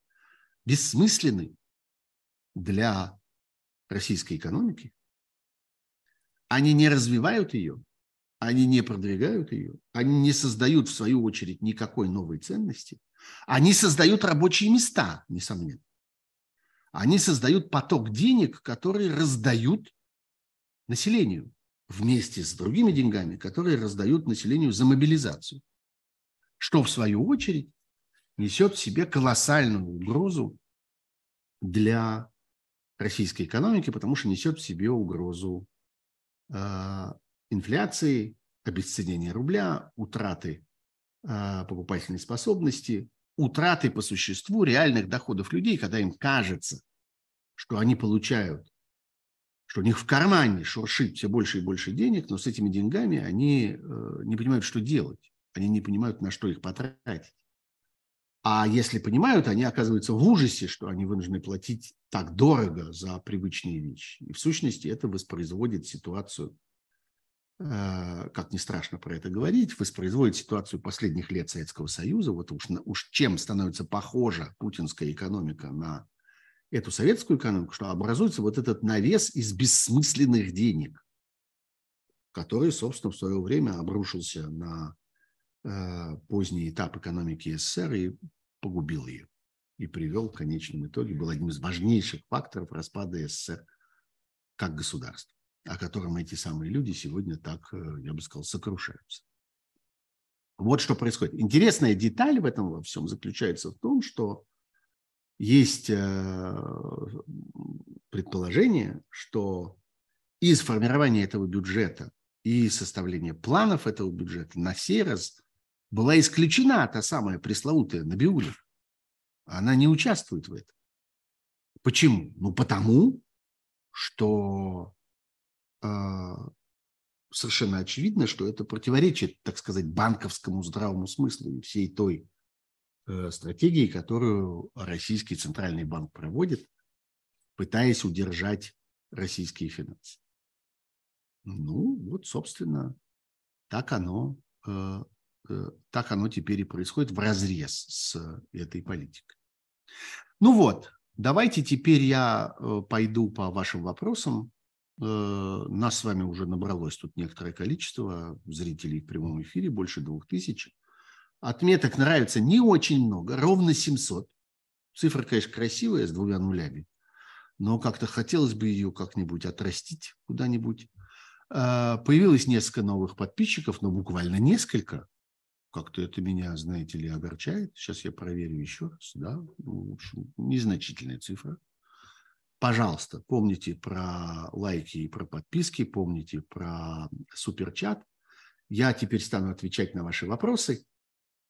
S1: бессмысленны для российской экономики. Они не развивают ее, они не продвигают ее, они не создают, в свою очередь, никакой новой ценности. Они создают рабочие места, несомненно. Они создают поток денег, которые раздают населению вместе с другими деньгами, которые раздают населению за мобилизацию. Что, в свою очередь, несет в себе колоссальную угрозу для российской экономики, потому что несет в себе угрозу э, инфляции, обесценения рубля, утраты э, покупательной способности, утраты по существу реальных доходов людей, когда им кажется, что они получают, что у них в кармане шуршит все больше и больше денег, но с этими деньгами они э, не понимают, что делать. Они не понимают, на что их потратить. А если понимают, они оказываются в ужасе, что они вынуждены платить так дорого за привычные вещи. И в сущности это воспроизводит ситуацию Э, как не страшно про это говорить, воспроизводит ситуацию последних лет Советского Союза. Вот уж, уж чем становится похожа путинская экономика на эту советскую экономику, что образуется вот этот навес из бессмысленных денег, который, собственно, в свое время обрушился на поздний этап экономики СССР и погубил ее. И привел в конечном итоге, был одним из важнейших факторов распада СССР как государства о котором эти самые люди сегодня так, э, я бы сказал, сокрушаются. Вот что происходит. Интересная деталь в этом во всем заключается в том, что есть э, предположение, что из формирования этого бюджета и составления планов этого бюджета на сей раз была исключена та самая пресловутая Набиуля. Она не участвует в этом. Почему? Ну, потому что а, совершенно очевидно, что это противоречит, так сказать, банковскому здравому смыслу и всей той э, стратегии, которую Российский Центральный банк проводит, пытаясь удержать российские финансы. Ну, вот, собственно, так оно, э, э, так оно теперь и происходит в разрез с этой политикой. Ну вот, давайте теперь я пойду по вашим вопросам Э, нас с вами уже набралось тут некоторое количество зрителей в прямом эфире, больше двух тысяч. Отметок нравится не очень много, ровно 700. Цифра, конечно, красивая, с двумя нулями, но как-то хотелось бы ее как-нибудь отрастить куда-нибудь. Э, появилось несколько новых подписчиков, но буквально несколько. Как-то это меня, знаете ли, огорчает. Сейчас я проверю еще раз. Да? Ну, в общем, незначительная цифра. Пожалуйста, помните про лайки и про подписки, помните про суперчат. Я теперь стану отвечать на ваши вопросы,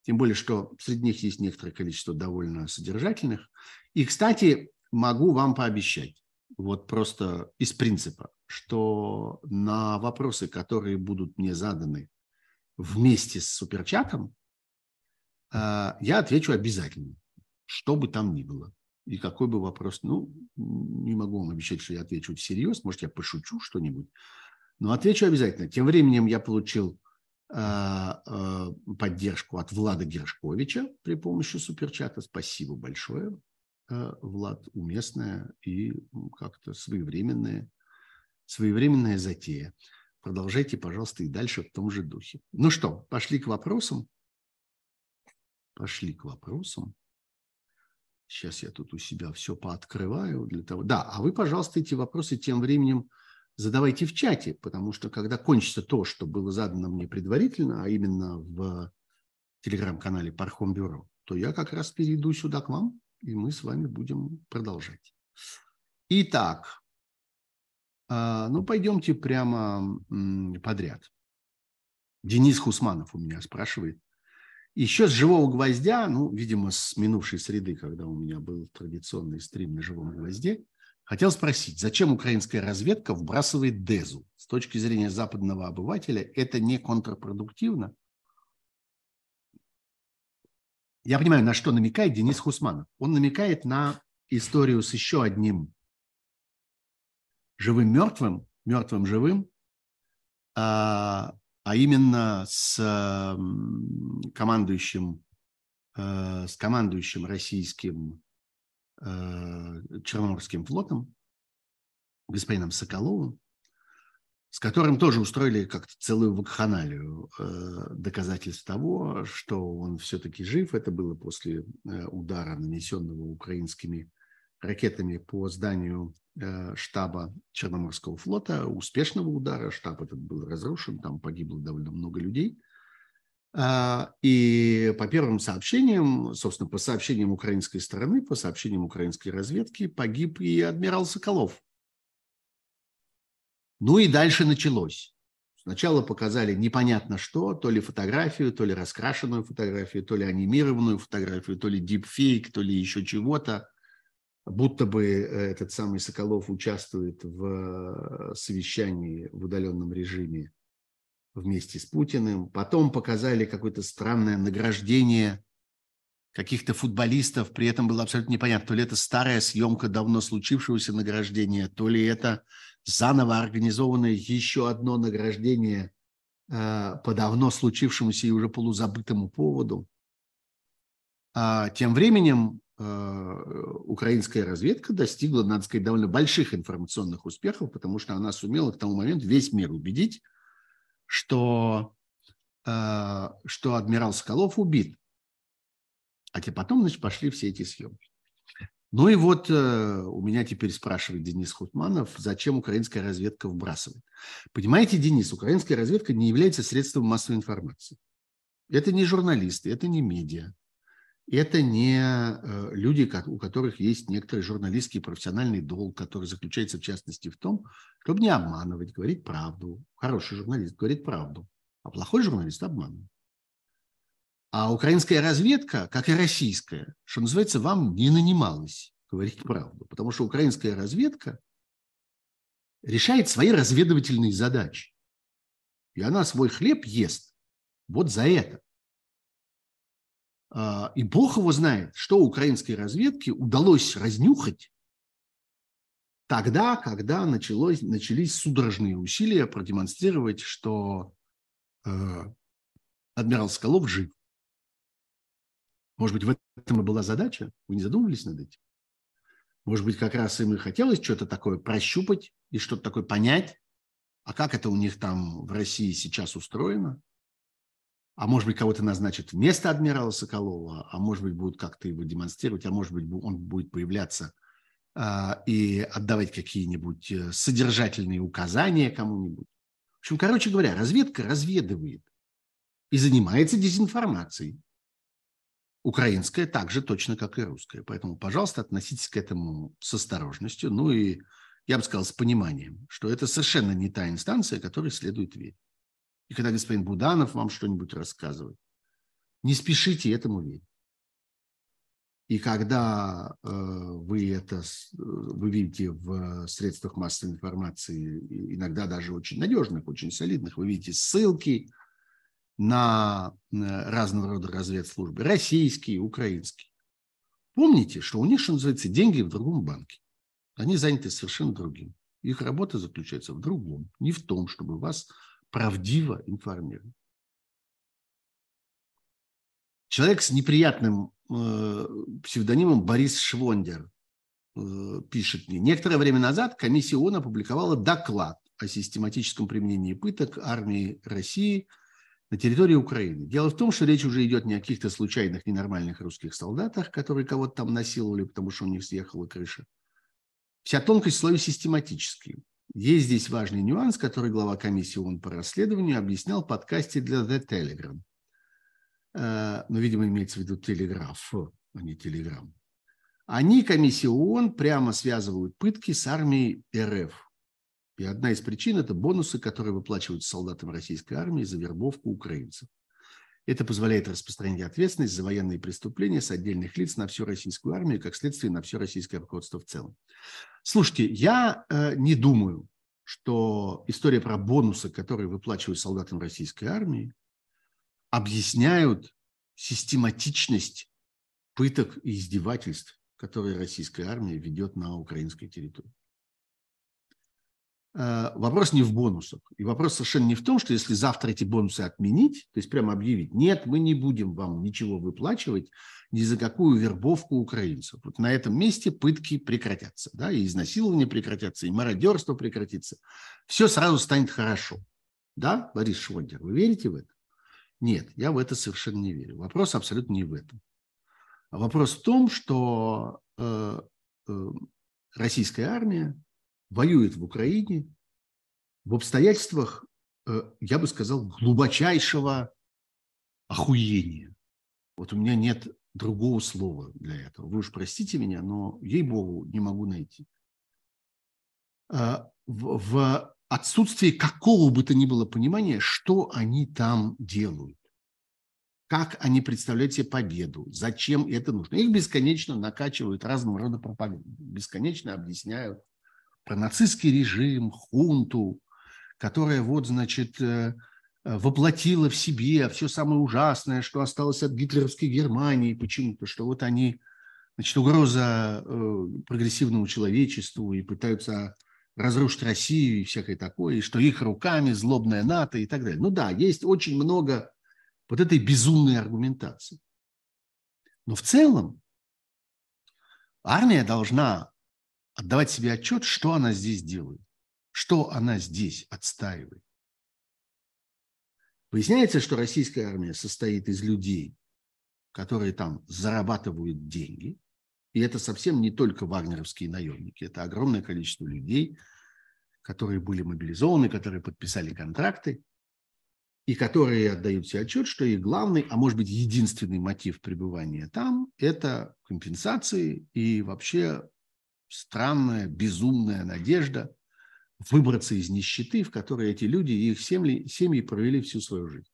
S1: тем более, что среди них есть некоторое количество довольно содержательных. И, кстати, могу вам пообещать, вот просто из принципа, что на вопросы, которые будут мне заданы вместе с суперчатом, э, я отвечу обязательно, что бы там ни было. И какой бы вопрос, ну, не могу вам обещать, что я отвечу всерьез, может, я пошучу что-нибудь, но отвечу обязательно. Тем временем я получил э, э, поддержку от Влада Гершковича при помощи суперчата. Спасибо большое, Влад, уместная и как-то своевременная, своевременная затея. Продолжайте, пожалуйста, и дальше в том же духе. Ну что, пошли к вопросам. Пошли к вопросам. Сейчас я тут у себя все пооткрываю для того. Да, а вы, пожалуйста, эти вопросы тем временем задавайте в чате, потому что когда кончится то, что было задано мне предварительно, а именно в телеграм-канале Пархом Бюро, то я как раз перейду сюда к вам, и мы с вами будем продолжать. Итак, ну пойдемте прямо подряд. Денис Хусманов у меня спрашивает. Еще с живого гвоздя, ну, видимо, с минувшей среды, когда у меня был традиционный стрим на живом гвозде, хотел спросить, зачем украинская разведка вбрасывает Дезу? С точки зрения западного обывателя это не контрпродуктивно? Я понимаю, на что намекает Денис Хусманов. Он намекает на историю с еще одним живым-мертвым, мертвым-живым, а, а именно с командующим, э, с командующим российским э, Черноморским флотом, господином Соколовым, с которым тоже устроили как-то целую вакханалию э, доказательств того, что он все-таки жив. Это было после удара, нанесенного украинскими ракетами по зданию э, штаба Черноморского флота, успешного удара. Штаб этот был разрушен, там погибло довольно много людей. А, и по первым сообщениям, собственно, по сообщениям украинской стороны, по сообщениям украинской разведки, погиб и адмирал Соколов, ну и дальше началось. Сначала показали непонятно что, то ли фотографию, то ли раскрашенную фотографию, то ли анимированную фотографию, то ли дипфейк, то ли еще чего-то. Будто бы э, этот самый Соколов участвует в э, совещании в удаленном режиме вместе с Путиным. Потом показали какое-то странное награждение каких-то футболистов. При этом было абсолютно непонятно, то ли это старая съемка давно случившегося награждения, то ли это заново организованное еще одно награждение э, по давно случившемуся и уже полузабытому поводу. А тем временем украинская разведка достигла, надо сказать, довольно больших информационных успехов, потому что она сумела к тому моменту весь мир убедить, что, э, что адмирал Соколов убит. А потом, значит, пошли все эти съемки. Ну и вот э, у меня теперь спрашивает Денис Хутманов, зачем украинская разведка вбрасывает. Понимаете, Денис, украинская разведка не является средством массовой информации. Это не журналисты, это не медиа. Это не э, люди, у которых есть некоторый журналистский профессиональный долг, который заключается в частности в том, чтобы не обманывать, говорить правду. Хороший журналист говорит правду, а плохой журналист обманывает. А украинская разведка, как и российская, что называется, вам не нанималась говорить правду. Потому что украинская разведка решает свои разведывательные задачи. И она свой хлеб ест вот за это. А, и Бог его знает, что украинской разведке удалось разнюхать тогда, когда началось, начались судорожные усилия продемонстрировать, что э, адмирал Скалов жив. Может быть, в этом и была задача? Вы не задумывались над этим? Может быть, как раз им и хотелось что-то такое прощупать и что-то такое понять, а как это у них там в России сейчас устроено? А может быть, кого-то назначат вместо адмирала Соколова, а может быть, будут как-то его демонстрировать, а может быть, он будет появляться а, и отдавать какие-нибудь э, содержательные указания кому-нибудь. В общем, короче говоря, разведка разведывает и занимается дезинформацией украинская так же точно, как и русская. Поэтому, пожалуйста, относитесь к этому с осторожностью, ну и, я бы сказал, с пониманием, что это совершенно не та инстанция, которой следует верить. И когда господин Буданов вам что-нибудь рассказывает, не спешите этому верить. И когда э, вы это вы видите в средствах массовой информации, иногда даже очень надежных, очень солидных, вы видите ссылки, на разного рода разведслужбы, российские, украинские. Помните, что у них, что называется, деньги в другом банке. Они заняты совершенно другим. Их работа заключается в другом, не в том, чтобы вас правдиво информировать. Человек с неприятным э, псевдонимом Борис Швондер э, пишет мне. Некоторое время назад комиссия ООН опубликовала доклад о систематическом применении пыток армии России на территории Украины. Дело в том, что речь уже идет не о каких-то случайных ненормальных русских солдатах, которые кого-то там насиловали, потому что у них съехала крыша. Вся тонкость слоя систематический. Есть здесь важный нюанс, который глава комиссии ООН по расследованию объяснял в подкасте для The Telegram. Э, ну, видимо, имеется в виду телеграф, а не телеграм. Они, комиссия ООН, прямо связывают пытки с армией РФ. И одна из причин – это бонусы, которые выплачиваются солдатам российской армии за вербовку украинцев. Это позволяет распространить ответственность за военные преступления с отдельных лиц на всю российскую армию, как следствие на все российское руководство в целом. Слушайте, я э, не думаю, что история про бонусы, которые выплачивают солдатам российской армии, объясняют систематичность пыток и издевательств, которые российская армия ведет на украинской территории. Э, вопрос не в бонусах. И вопрос совершенно не в том, что если завтра эти бонусы отменить, то есть прямо объявить, нет, мы не будем вам ничего выплачивать ни за какую вербовку украинцев. Вот на этом месте пытки прекратятся, да, и изнасилования прекратятся, и мародерство прекратится. Все сразу станет хорошо. Да, Борис Швондер, вы верите в это? Нет, я в это совершенно не верю. Вопрос абсолютно не в этом. Вопрос в том, что э, э, российская армия воюет в Украине в обстоятельствах, э, я бы сказал, глубочайшего охуения. Вот у меня нет другого слова для этого. Вы уж простите меня, но, ей-богу, не могу найти. Э, в, отсутствии какого бы то ни было понимания, что они там делают как они представляют себе победу, зачем это нужно. Их бесконечно накачивают разного рода пропаганду, бесконечно объясняют про нацистский режим, хунту, которая вот, значит, э, воплотила в себе все самое ужасное, что осталось от гитлеровской Германии почему-то, что вот они, значит, угроза э, прогрессивному человечеству и пытаются разрушить Россию и всякое такое, и что их руками злобная НАТО и так далее. Ну да, есть очень много вот этой безумной аргументации. Но в целом армия должна отдавать себе отчет, что она здесь делает, что она здесь отстаивает. Выясняется, что российская армия состоит из людей, которые там зарабатывают деньги, и это совсем не только вагнеровские наемники, это огромное количество людей, которые были мобилизованы, которые подписали контракты, и которые отдают себе отчет, что их главный, а может быть единственный мотив пребывания там – это компенсации и вообще странная, безумная надежда выбраться из нищеты, в которой эти люди и их семьи, семьи провели всю свою жизнь.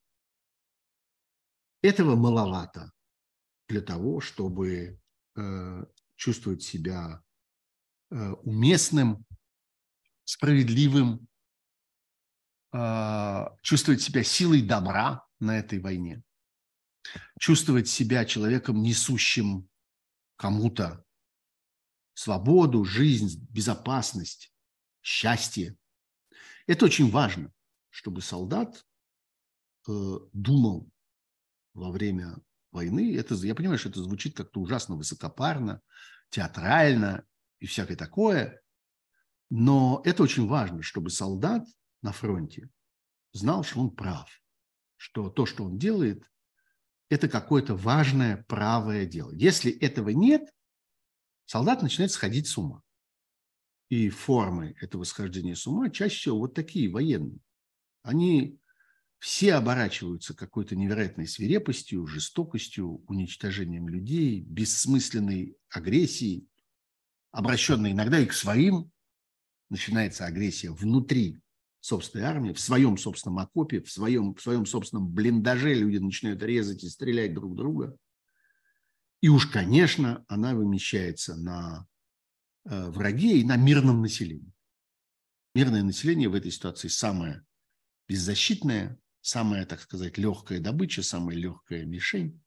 S1: Этого маловато для того, чтобы э, чувствовать себя э, уместным, справедливым а, чувствовать себя силой добра на этой войне, чувствовать себя человеком, несущим кому-то свободу, жизнь, безопасность, счастье. Это очень важно, чтобы солдат э, думал во время войны. Это, я понимаю, что это звучит как-то ужасно высокопарно, театрально и всякое такое, но это очень важно, чтобы солдат на фронте знал, что он прав, что то, что он делает, это какое-то важное правое дело. Если этого нет, солдат начинает сходить с ума. И формы этого схождения с ума чаще всего вот такие военные. Они все оборачиваются какой-то невероятной свирепостью, жестокостью, уничтожением людей, бессмысленной агрессией, обращенной иногда и к своим. Начинается агрессия внутри собственной армии, в своем собственном окопе, в своем, в своем собственном блиндаже люди начинают резать и стрелять друг друга. И уж, конечно, она вымещается на э, враге и на мирном населении. Мирное население в этой ситуации самое беззащитное, самая, так сказать, легкая добыча, самая легкая мишень.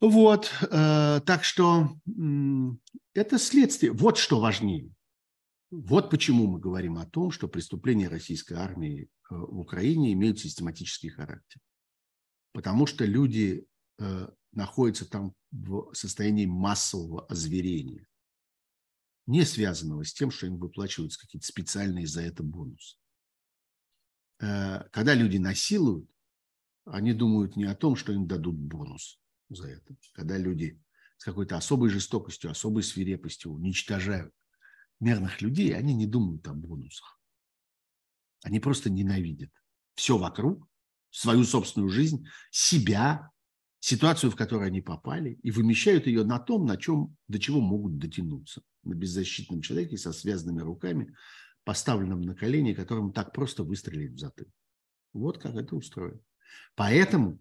S1: Вот, э, так что это следствие. Вот что важнее. Вот почему мы говорим о том, что преступления российской армии э, в Украине имеют систематический характер. Потому что люди находятся там в состоянии массового озверения. не связанного с тем, что им выплачиваются какие-то специальные за это бонусы. Э, когда люди насилуют, они думают не о том, что им дадут бонус за это. Когда люди с какой-то особой жестокостью, особой свирепостью уничтожают мирных людей, они не думают о бонусах. Они просто ненавидят все вокруг, свою собственную жизнь, себя, ситуацию, в которую они попали, и вымещают ее на том, на чем, до чего могут дотянуться. На беззащитном человеке со связанными руками, поставленном на колени, которому так просто выстрелить в затылок. Вот как это устроено. Поэтому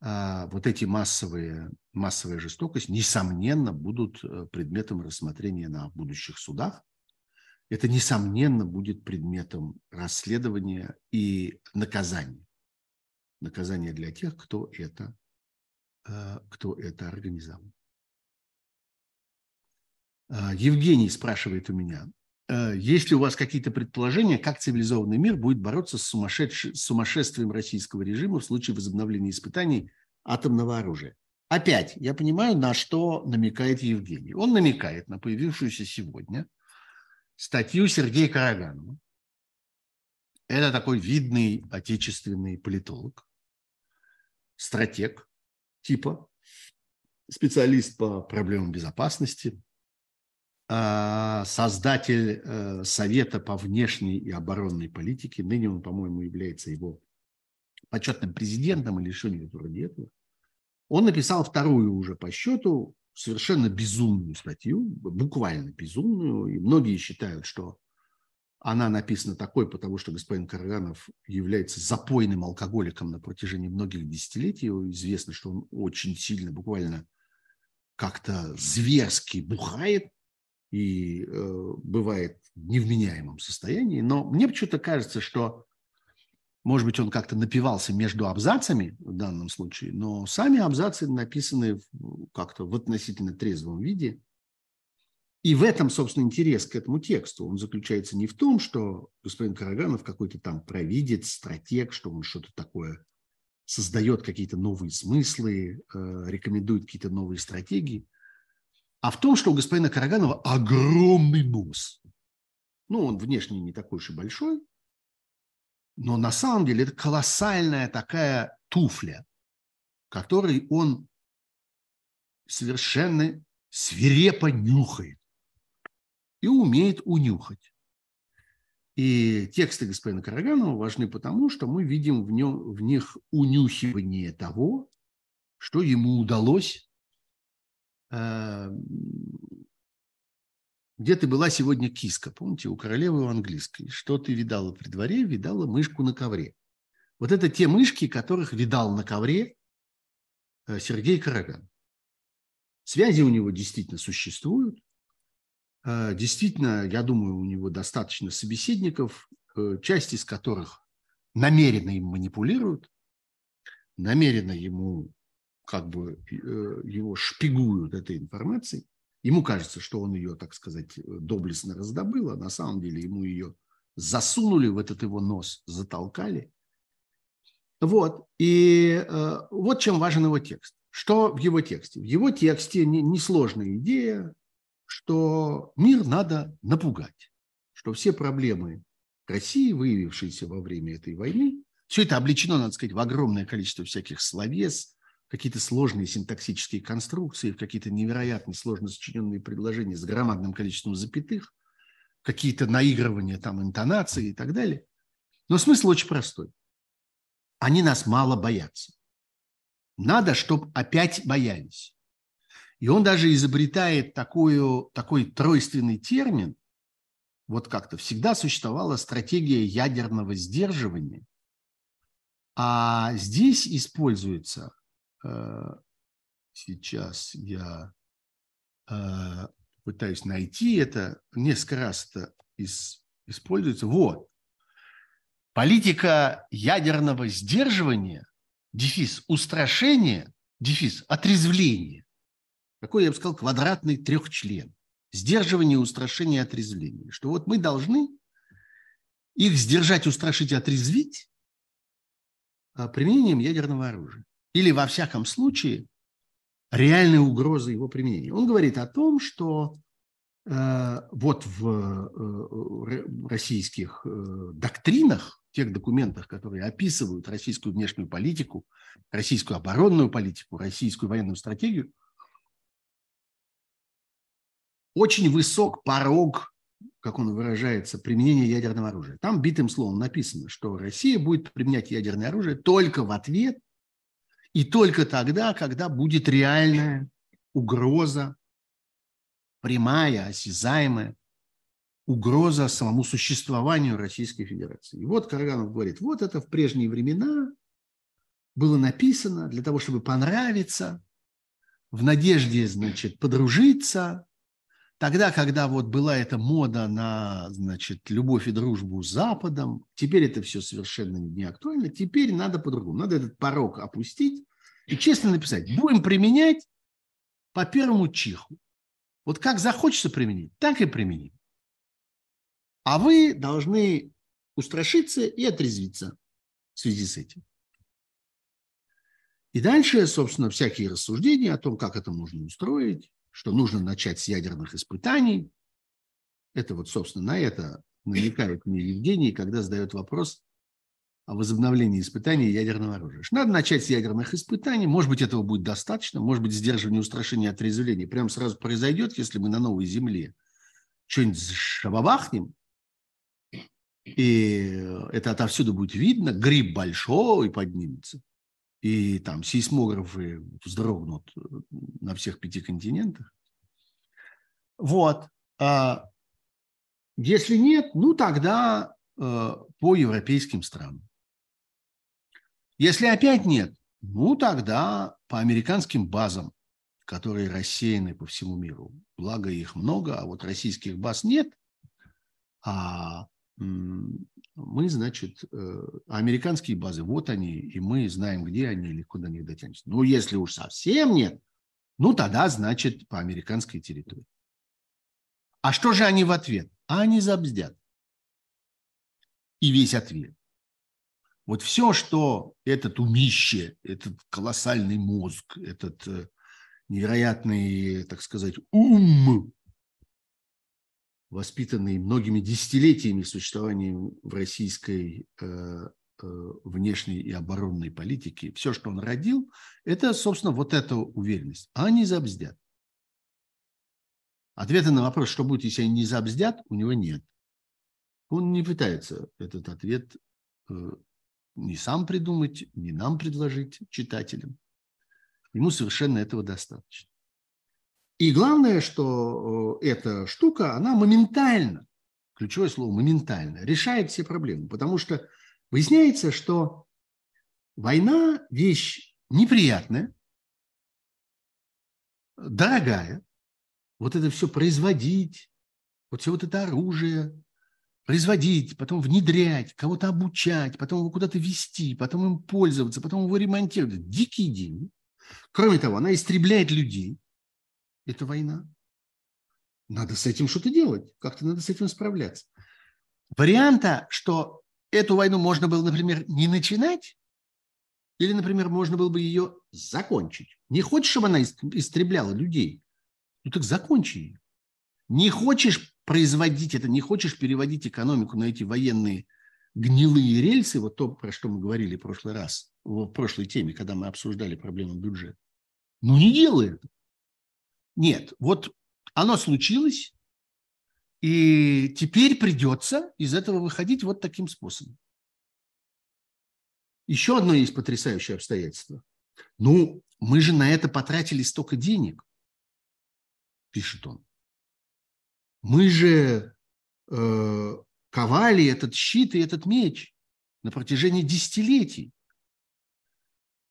S1: а, вот эти массовые, массовая жестокость, несомненно, будут э, предметом рассмотрения на будущих судах. Это, несомненно, будет предметом расследования и наказания. Наказание для тех, кто это, э, кто это организовал. А, Евгений спрашивает у меня, э, есть ли у вас какие-то предположения, как цивилизованный мир будет бороться с, с сумасшествием российского режима в случае возобновления испытаний атомного оружия? Опять, я понимаю, на что намекает Евгений. Он намекает на появившуюся сегодня статью Сергея Караганова. Это такой видный отечественный политолог, стратег типа, специалист по проблемам безопасности, а, создатель э, Совета по внешней и оборонной политике. Ныне он, по-моему, является его почетным президентом или что-нибудь вроде этого. Он написал вторую уже по счету совершенно безумную статью, буквально безумную, и многие считают, что она написана такой, потому что господин Караганов является запойным алкоголиком на протяжении многих десятилетий. Известно, что он очень сильно, буквально как-то зверски бухает, и э, бывает в невменяемом состоянии. Но мне почему-то кажется, что, может быть, он как-то напивался между абзацами в данном случае, но сами абзацы написаны как-то в относительно трезвом виде. И в этом, собственно, интерес к этому тексту. Он заключается не в том, что господин Караганов какой-то там провидец, стратег, что он что-то такое создает какие-то новые смыслы, э, рекомендует какие-то новые стратегии а в том, что у господина Караганова огромный нос. Ну, он внешне не такой уж и большой, но на самом деле это колоссальная такая туфля, которой он совершенно свирепо нюхает и умеет унюхать. И тексты господина Караганова важны потому, что мы видим в, нем, в них унюхивание того, что ему удалось Эм, где ты была сегодня киска, помните, у королевы английской. Что ты видала при дворе? Видала мышку на ковре. Вот это те мышки, которых видал на ковре э, Сергей Караган. Связи у него действительно существуют. Э, действительно, я думаю, у него достаточно собеседников, э, часть из которых намеренно им манипулируют, намеренно ему как бы э, его шпигуют этой информацией. Ему кажется, что он ее, так сказать, доблестно раздобыл, а на самом деле ему ее засунули в этот его нос, затолкали. Вот. И э, вот чем важен его текст. Что в его тексте? В его тексте несложная идея, что мир надо напугать, что все проблемы России, выявившиеся во время этой войны, все это обличено, надо сказать, в огромное количество всяких словес, какие-то сложные синтаксические конструкции, какие-то невероятно сложно сочиненные предложения с громадным количеством запятых, какие-то наигрывания там интонации и так далее. Но смысл очень простой. Они нас мало боятся. Надо, чтобы опять боялись. И он даже изобретает такую, такой тройственный термин. Вот как-то всегда существовала стратегия ядерного сдерживания. А здесь используется Э, сейчас я э, пытаюсь найти это, несколько раз это используется. Вот. Политика ядерного сдерживания, дефис устрашения, дефис отрезвления. Какой, я бы сказал, квадратный трехчлен. Сдерживание, устрашение, отрезвление. Что вот мы должны их сдержать, устрашить, отрезвить а, применением ядерного оружия или, во всяком случае, реальной угрозы его применения. Он говорит о том, что э, вот в российских доктринах, тех документах, которые описывают российскую внешнюю политику, российскую оборонную политику, российскую военную стратегию, очень высок порог как он выражается, применение ядерного оружия. Там битым словом написано, что Россия будет применять ядерное оружие только в ответ и только тогда, когда будет реальная угроза, прямая, осязаемая угроза самому существованию Российской Федерации. И вот Карганов говорит, вот это в прежние времена было написано для того, чтобы понравиться, в надежде, значит, подружиться, Тогда, когда вот была эта мода на, значит, любовь и дружбу с Западом, теперь это все совершенно не актуально. Теперь надо по-другому. Надо этот порог опустить и честно написать. Будем применять по первому чиху. Вот как захочется применить, так и применим. А вы должны устрашиться и отрезвиться в связи с этим. И дальше, собственно, всякие рассуждения о том, как это можно устроить, что нужно начать с ядерных испытаний. Это вот, собственно, на это намекает мне Евгений, когда задает вопрос о возобновлении испытаний ядерного оружия. Надо начать с ядерных испытаний. Может быть, этого будет достаточно. Может быть, сдерживание, устрашение, отрезвление прям сразу произойдет, если мы на новой земле что-нибудь шабабахнем, и это отовсюду будет видно, гриб большой поднимется – и там сейсмографы вздрогнут э, на всех пяти континентах. Вот. А если нет, ну тогда э, по европейским странам. Если опять нет, ну тогда по американским базам, которые рассеяны по всему миру. Благо их много, а вот российских баз нет. А мы, значит, э, американские базы, вот они, и мы знаем, где они, легко до них дотянемся. Ну, если уж совсем нет, ну, тогда, значит, по американской территории. А что же они в ответ? А они забздят. И весь ответ. Вот все, что этот умище, этот колоссальный мозг, этот э, невероятный, так сказать, ум воспитанный многими десятилетиями существования в российской э, э, внешней и оборонной политике, все, что он родил, это, собственно, вот эта уверенность. А они забздят. Ответа на вопрос, что будет, если они не забздят, у него нет. Он не пытается этот ответ э, ни сам придумать, ни нам предложить читателям. Ему совершенно этого достаточно. И главное, что э, эта штука, она моментально, ключевое слово моментально, решает все проблемы. Потому что выясняется, что война – вещь неприятная, дорогая. Вот это все производить, вот все вот это оружие, производить, потом внедрять, кого-то обучать, потом его куда-то вести, потом им пользоваться, потом его ремонтировать. Дикие деньги. Кроме того, она истребляет людей это война. Надо с этим что-то делать, как-то надо с этим справляться. Варианта, что эту войну можно было, например, не начинать, или, например, можно было бы ее закончить. Не хочешь, чтобы она истребляла людей? Ну так закончи ее. Не хочешь производить это, не хочешь переводить экономику на эти военные гнилые рельсы, вот то, про что мы говорили в прошлый раз, в прошлой теме, когда мы обсуждали проблему бюджета. Ну не делай это. Нет, вот оно случилось, и теперь придется из этого выходить вот таким способом. Еще одно есть потрясающее обстоятельство. Ну, мы же на это потратили столько денег, пишет он. Мы же э, ковали этот щит и этот меч на протяжении десятилетий.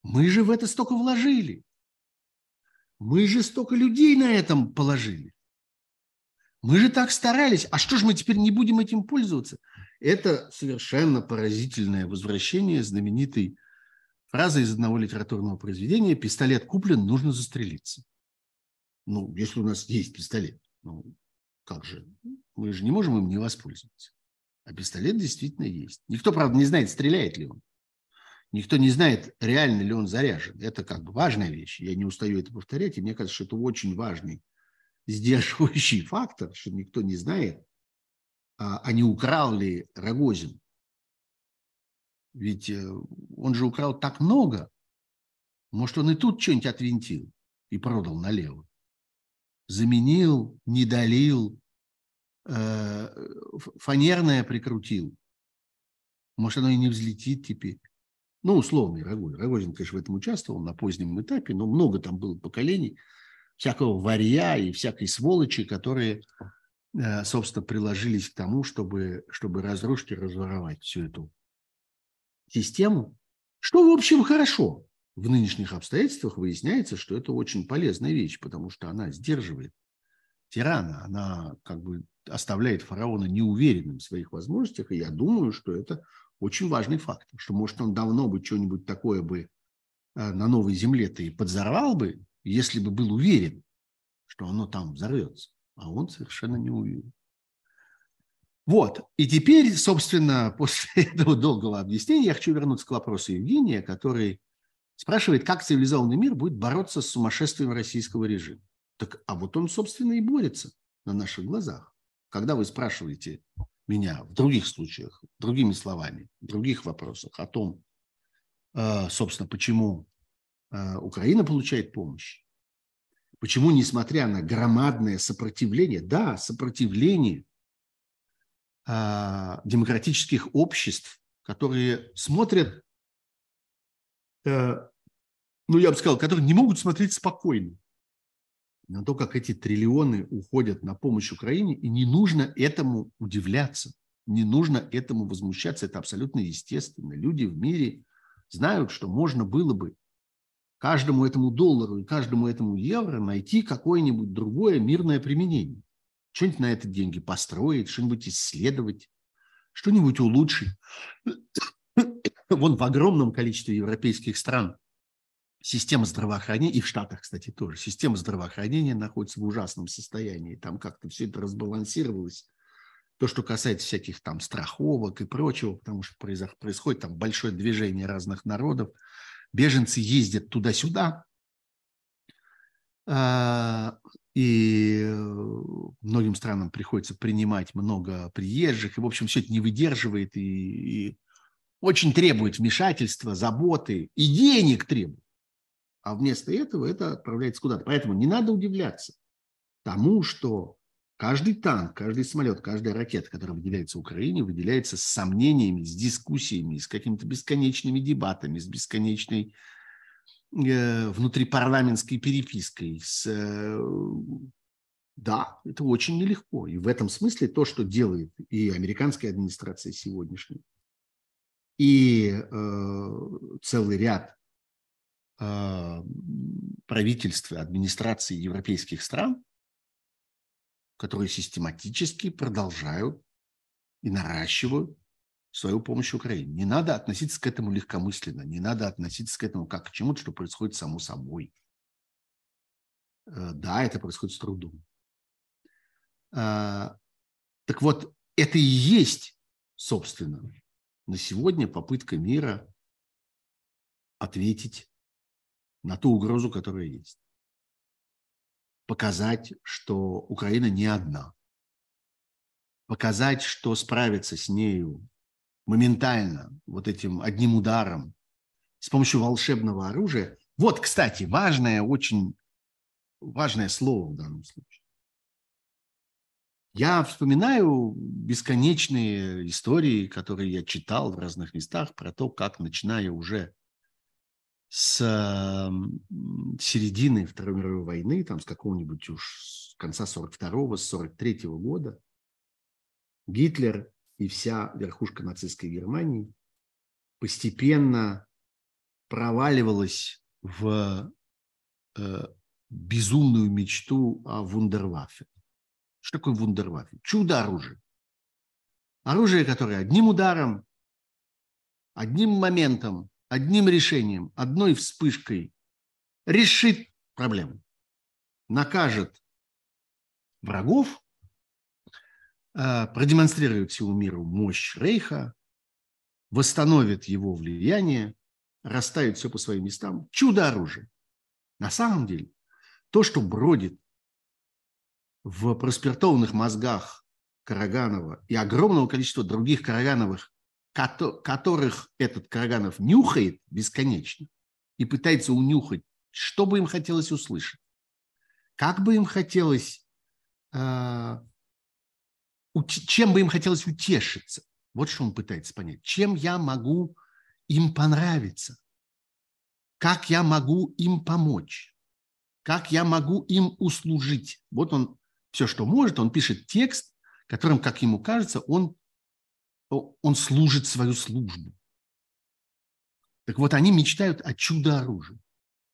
S1: Мы же в это столько вложили. Мы же столько людей на этом положили. Мы же так старались. А что же мы теперь не будем этим пользоваться? Это совершенно поразительное возвращение знаменитой фразы из одного литературного произведения «Пистолет куплен, нужно застрелиться». Ну, если у нас есть пистолет, ну, как же? Мы же не можем им не воспользоваться. А пистолет действительно есть. Никто, правда, не знает, стреляет ли он. Никто не знает, реально ли он заряжен. Это как бы важная вещь. Я не устаю это повторять, и мне кажется, что это очень важный сдерживающий фактор, что никто не знает, а, а не украл ли Рогозин. Ведь э, он же украл так много. Может, он и тут что-нибудь отвинтил и продал налево. Заменил, не долил, э, фанерное прикрутил. Может, оно и не взлетит теперь. Ну, условный Рогозин. Рогозин, конечно, в этом участвовал на позднем этапе, но много там было поколений всякого варья и всякой сволочи, которые, э, собственно, приложились к тому, чтобы, чтобы разрушить и разворовать всю эту систему. Что, в общем, хорошо. В нынешних обстоятельствах выясняется, что это очень полезная вещь, потому что она сдерживает тирана, она как бы оставляет фараона неуверенным в своих возможностях, и я думаю, что это очень важный факт, что, может, он давно бы что-нибудь такое бы э, на новой земле-то и подзорвал бы, если бы был уверен, что оно там взорвется. А он совершенно не уверен. Вот. И теперь, собственно, после этого долгого объяснения я хочу вернуться к вопросу Евгения, который спрашивает, как цивилизованный мир будет бороться с сумасшествием российского режима. Так, а вот он, собственно, и борется на наших глазах. Когда вы спрашиваете меня в других случаях, другими словами, в других вопросах о том, э, собственно, почему э, Украина получает помощь, почему, несмотря на громадное сопротивление, да, сопротивление э, демократических обществ, которые смотрят, ну, я бы сказал, которые не могут смотреть спокойно на то, как эти триллионы уходят на помощь Украине, и не нужно этому удивляться, не нужно этому возмущаться, это абсолютно естественно. Люди в мире знают, что можно было бы каждому этому доллару и каждому этому евро найти какое-нибудь другое мирное применение. Что-нибудь на это деньги построить, что-нибудь исследовать, что-нибудь улучшить. Вон в огромном количестве европейских стран Система здравоохранения, и в Штатах, кстати, тоже, система здравоохранения находится в ужасном состоянии. Там как-то все это разбалансировалось. То, что касается всяких там страховок и прочего, потому что происходит там большое движение разных народов. Беженцы ездят туда-сюда, а, и многим странам приходится принимать много приезжих, и, в общем, все это не выдерживает, и, и очень требует вмешательства, заботы, и денег требует. А вместо этого это отправляется куда-то. Поэтому не надо удивляться тому, что каждый танк, каждый самолет, каждая ракета, которая выделяется Украине, выделяется с сомнениями, с дискуссиями, с какими-то бесконечными дебатами, с бесконечной э, внутрипарламентской перепиской. С, э, да, это очень нелегко. И в этом смысле то, что делает и американская администрация сегодняшняя, и э, целый ряд правительства, администрации европейских стран, которые систематически продолжают и наращивают свою помощь Украине. Не надо относиться к этому легкомысленно, не надо относиться к этому как к чему-то, что происходит само собой. Э, да, это происходит с трудом. А, так вот, это и есть, собственно, на сегодня попытка мира ответить на ту угрозу, которая есть. Показать, что Украина не одна. Показать, что справиться с нею моментально, вот этим одним ударом, с помощью волшебного оружия. Вот, кстати, важное, очень важное слово в данном случае. Я вспоминаю бесконечные истории, которые я читал в разных местах про то, как, начиная уже с середины Второй мировой войны, там с какого-нибудь уж конца 42-го, с 43-го года, Гитлер и вся верхушка нацистской Германии постепенно проваливалась в э, безумную мечту о вундерваффе. Что такое вундерваффе? Чудо-оружие. Оружие, которое одним ударом, одним моментом одним решением, одной вспышкой решит проблему, накажет врагов, а, продемонстрирует всему миру мощь Рейха, восстановит его влияние, расставит все по своим местам. Чудо оружия. На самом деле, то, что бродит в проспиртованных мозгах Караганова и огромного количества других Карагановых, которых этот Караганов нюхает бесконечно и пытается унюхать, что бы им хотелось услышать, как бы им хотелось, э, чем бы им хотелось утешиться. Вот что он пытается понять. Чем я могу им понравиться? Как я могу им помочь? Как я могу им услужить? Вот он все, что может, он пишет текст, которым, как ему кажется, он, он служит свою службу. Так вот, они мечтают о чудо-оружии,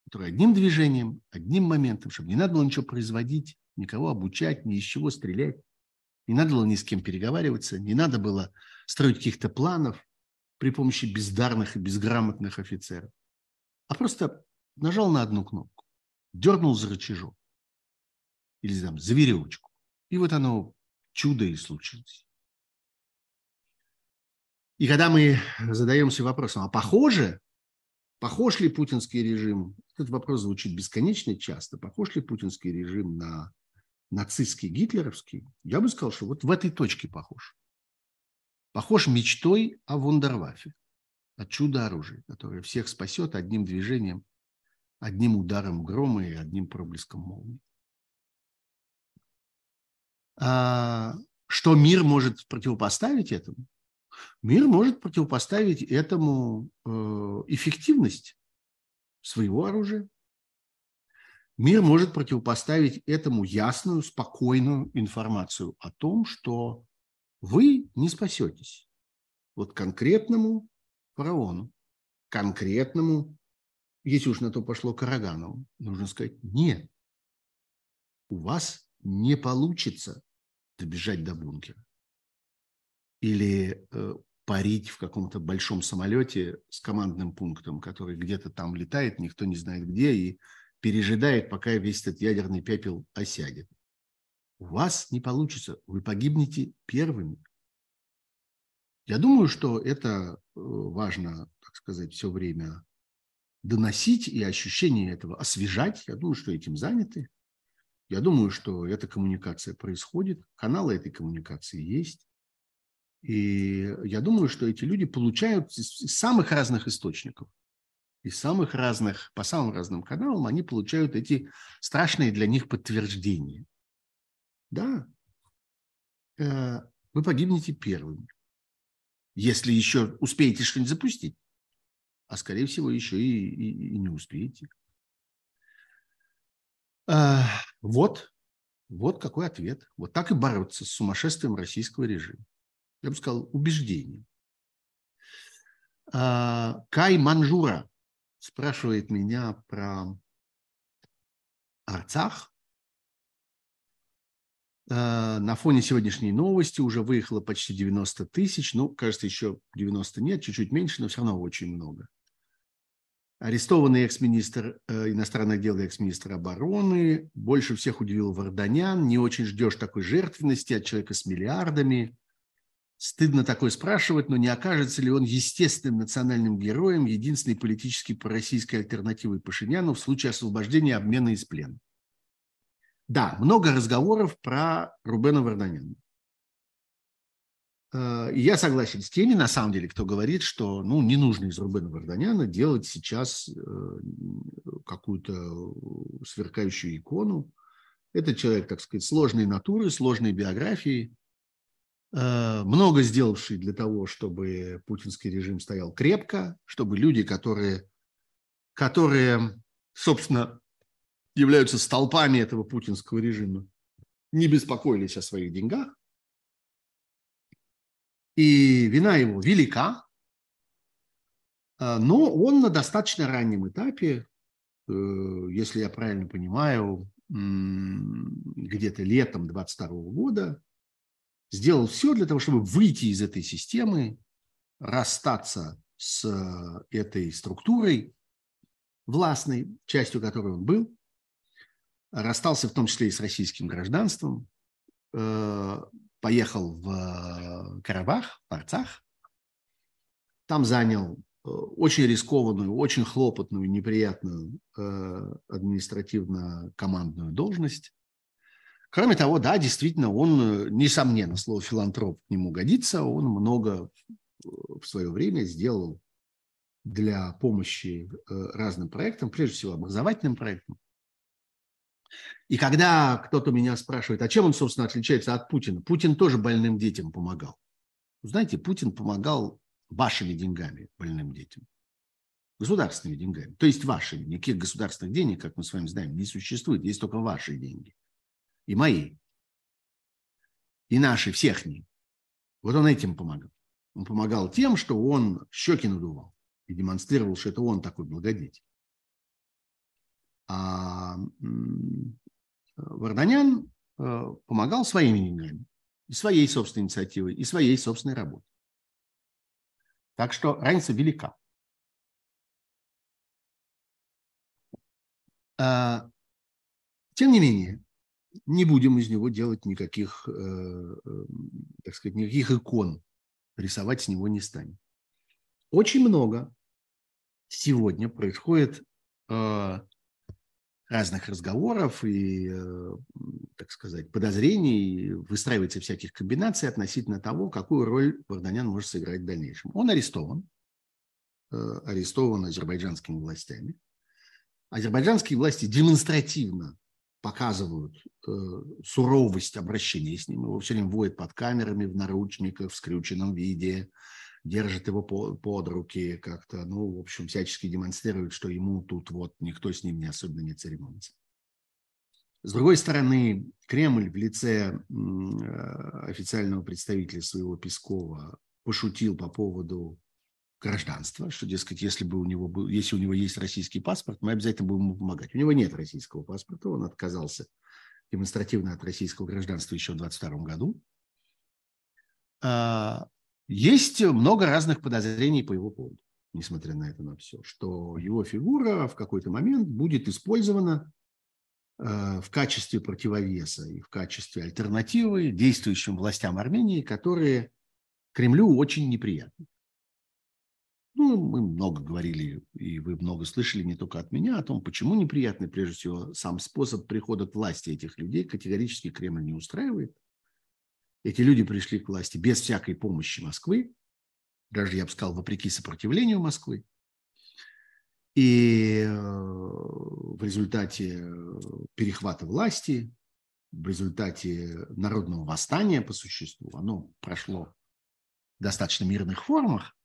S1: которое одним движением, одним моментом, чтобы не надо было ничего производить, никого обучать, ни из чего стрелять, не надо было ни с кем переговариваться, не надо было строить каких-то планов при помощи бездарных и безграмотных офицеров, а просто нажал на одну кнопку, дернул за рычажок или там за веревочку, и вот оно чудо и случилось. И когда мы задаемся вопросом, а похоже, похож ли путинский режим, этот вопрос звучит бесконечно часто, похож ли путинский режим на нацистский, гитлеровский, я бы сказал, что вот в этой точке похож. Похож мечтой о вундервафе, о чудо-оружии, которое всех спасет одним движением, одним ударом грома и одним проблеском молнии. А что мир может противопоставить этому? Мир может противопоставить этому э, эффективность своего оружия. Мир может противопоставить этому ясную, спокойную информацию о том, что вы не спасетесь. Вот конкретному фараону, конкретному, если уж на то пошло Караганову, нужно сказать нет. У вас не получится добежать до бункера или э, парить в каком-то большом самолете с командным пунктом, который где-то там летает, никто не знает где, и пережидает, пока весь этот ядерный пепел осядет. У вас не получится, вы погибнете первыми. Я думаю, что это э, важно, так сказать, все время доносить и ощущение этого освежать. Я думаю, что этим заняты. Я думаю, что эта коммуникация происходит, каналы этой коммуникации есть. И я думаю, что эти люди получают из самых разных источников, из самых разных, по самым разным каналам, они получают эти страшные для них подтверждения. Да, э, вы погибнете первыми, если еще успеете что-нибудь запустить, а скорее всего еще и, и, и не успеете. Э, вот, вот какой ответ. Вот так и бороться с сумасшествием российского режима я бы сказал, убеждением. А, Кай Манжура спрашивает меня про Арцах. А, на фоне сегодняшней новости уже выехало почти 90 тысяч. Ну, кажется, еще 90 нет, чуть-чуть меньше, но все равно очень много. Арестованный экс-министр э, иностранных дел и экс-министр обороны. Больше всех удивил Варданян. Не очень ждешь такой жертвенности от человека с миллиардами. Стыдно такое спрашивать, но не окажется ли он естественным национальным героем, единственной политической пророссийской альтернативой Пашиняну в случае освобождения обмена из плена? Да, много разговоров про Рубена Варданяна. Э, я согласен с теми, на самом деле, кто говорит, что ну, не нужно из Рубена Варданяна делать сейчас э, какую-то сверкающую икону. Это человек, так сказать, сложной натуры, сложной биографии, много сделавший для того, чтобы путинский режим стоял крепко, чтобы люди, которые, которые собственно, являются столпами этого путинского режима, не беспокоились о своих деньгах. И вина его велика, э, но он на достаточно раннем этапе, э, если я правильно понимаю, где-то летом 22 года сделал все для того, чтобы выйти из этой системы, расстаться с э, этой структурой властной, частью которой он был, расстался в том числе и с российским гражданством, э, поехал в э, Карабах, в Арцах, там занял очень рискованную, очень хлопотную, неприятную административно-командную должность, Кроме того, да, действительно, он, несомненно, слово филантроп к нему годится, он много в свое время сделал для помощи э, разным проектам, прежде всего образовательным проектам. И когда кто-то меня спрашивает, а чем он, собственно, отличается от Путина? Путин тоже больным детям помогал. Знаете, Путин помогал вашими деньгами больным детям. Государственными деньгами. То есть вашими. Никаких государственных денег, как мы с вами знаем, не существует. Есть только ваши деньги. И мои. И наши, всех них. Вот он этим помогал. Он помогал тем, что он щеки надувал и демонстрировал, что это он такой благодетель. А Варданян э, помогал своими деньгами, и своей собственной инициативой, и своей собственной работой. Так что разница велика. А, тем не менее, не будем из него делать никаких, э, э, так сказать, никаких икон. Рисовать с него не станем. Очень много сегодня происходит разных разговоров и, э, так сказать, подозрений, выстраивается всяких комбинаций относительно того, какую роль Варданян может сыграть в дальнейшем. Он арестован, арестован азербайджанскими властями. Азербайджанские власти демонстративно показывают э, суровость обращения с ним. Его все время водят под камерами, в наручниках, в скрюченном виде, держит его по, под руки как-то, ну, в общем, всячески демонстрирует, что ему тут вот никто с ним не особенно не церемонится. С другой стороны, Кремль в лице э, официального представителя своего Пескова пошутил по поводу гражданства, что, дескать, если бы у него был, если у него есть российский паспорт, мы обязательно будем ему помогать. У него нет российского паспорта, он отказался демонстративно от российского гражданства еще в 22 году. А, есть много разных подозрений по его поводу, несмотря на это на все, что его фигура в какой-то момент будет использована э, в качестве противовеса и в качестве альтернативы действующим властям Армении, которые Кремлю очень неприятны. Ну, мы много говорили, и вы много слышали не только от меня о том, почему неприятный, прежде всего, сам способ прихода к власти этих людей категорически Кремль не устраивает – эти люди пришли к власти без всякой помощи Москвы, даже, я бы сказал, вопреки сопротивлению Москвы. И э, в результате перехвата власти, в результате народного восстания по существу, оно прошло в достаточно мирных формах,